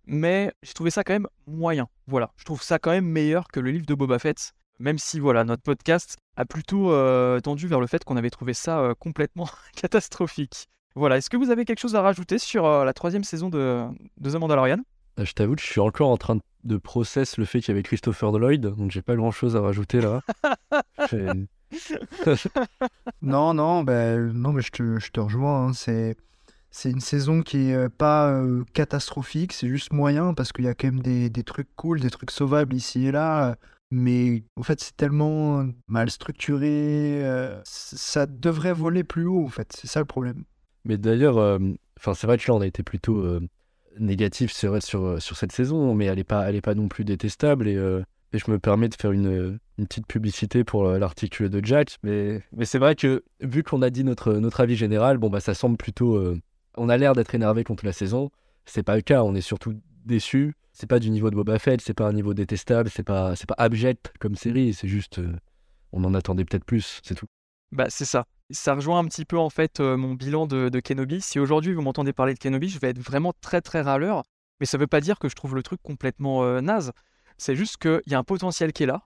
[SPEAKER 1] mais j'ai trouvé ça quand même moyen. Voilà, je trouve ça quand même meilleur que le livre de Boba Fett, même si voilà, notre podcast a plutôt euh, tendu vers le fait qu'on avait trouvé ça complètement catastrophique. Voilà, est-ce que vous avez quelque chose à rajouter sur la troisième saison de, de The Mandalorian?
[SPEAKER 3] Euh, Je t'avoue que je suis encore en train de- de process le fait qu'il y avait Christopher Lloyd, donc j'ai pas grand chose à rajouter là.
[SPEAKER 2] Non, non, ben, non mais je te, je te rejoins. hein, C'est, c'est une saison qui est euh, pas euh, catastrophique, c'est juste moyen parce qu'il y a quand même des, des trucs cool, des trucs sauvables ici et là. Mais en fait, c'est tellement mal structuré. euh, ça devrait voler plus haut, en fait. C'est ça le problème.
[SPEAKER 3] Mais d'ailleurs, euh, enfin c'est vrai que là on a été plutôt négatif sur, sur, cette saison, mais elle est pas, pas non plus détestable et, euh, et je me permets de faire une, petite publicité pour euh, l'article de Jack. Mais, mais c'est vrai que vu qu'on a dit notre, avis général, bon bah ça semble plutôt, euh, on a l'air d'être énervé contre la saison. C'est pas le cas, on est surtout déçu. C'est pas du niveau de Boba Fett, c'est pas un niveau détestable, c'est pas, pas abject comme série, c'est juste, on en attendait peut-être plus, c'est tout.
[SPEAKER 1] Bah c'est ça. Ça rejoint un petit peu en fait euh, mon bilan de, Kenobi. Si aujourd'hui vous m'entendez parler de Kenobi, je vais être vraiment très très râleur. Mais ça veut pas dire que je trouve le truc complètement euh, naze. C'est juste qu'il y a un potentiel qui est là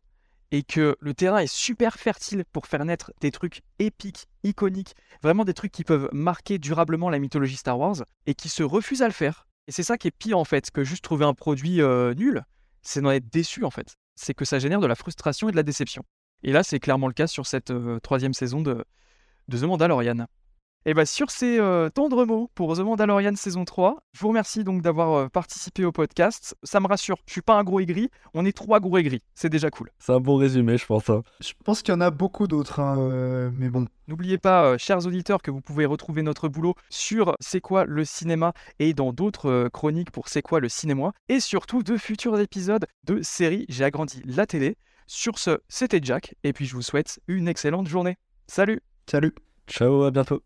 [SPEAKER 1] et que le terrain est super fertile pour faire naître des trucs épiques, iconiques, vraiment des trucs qui peuvent marquer durablement la mythologie Star Wars et qui se refusent à le faire. Et c'est ça qui est pire en fait que juste trouver un produit euh, nul, c'est d'en être déçu en fait. C'est que ça génère de la frustration et de la déception. Et là, c'est clairement le cas sur cette euh, troisième saison de, de The Mandalorian. Et bah sur ces euh, tendres mots pour The Mandalorian saison 3, je vous remercie donc d'avoir euh, participé au podcast. Ça me rassure, je suis pas un gros aigri, on est trois gros aigris, c'est déjà cool.
[SPEAKER 3] C'est un bon résumé, je pense. hein.
[SPEAKER 2] Je pense qu'il y en a beaucoup d'autres, hein, euh, mais bon.
[SPEAKER 1] N'oubliez pas, euh, chers auditeurs, que vous pouvez retrouver notre boulot sur C'est quoi le cinéma et dans d'autres euh, chroniques pour C'est quoi le cinéma et surtout de futurs épisodes de série J'ai agrandi la télé. Sur ce, c'était Jack et puis je vous souhaite une excellente journée. Salut
[SPEAKER 2] Salut
[SPEAKER 3] Ciao, à bientôt.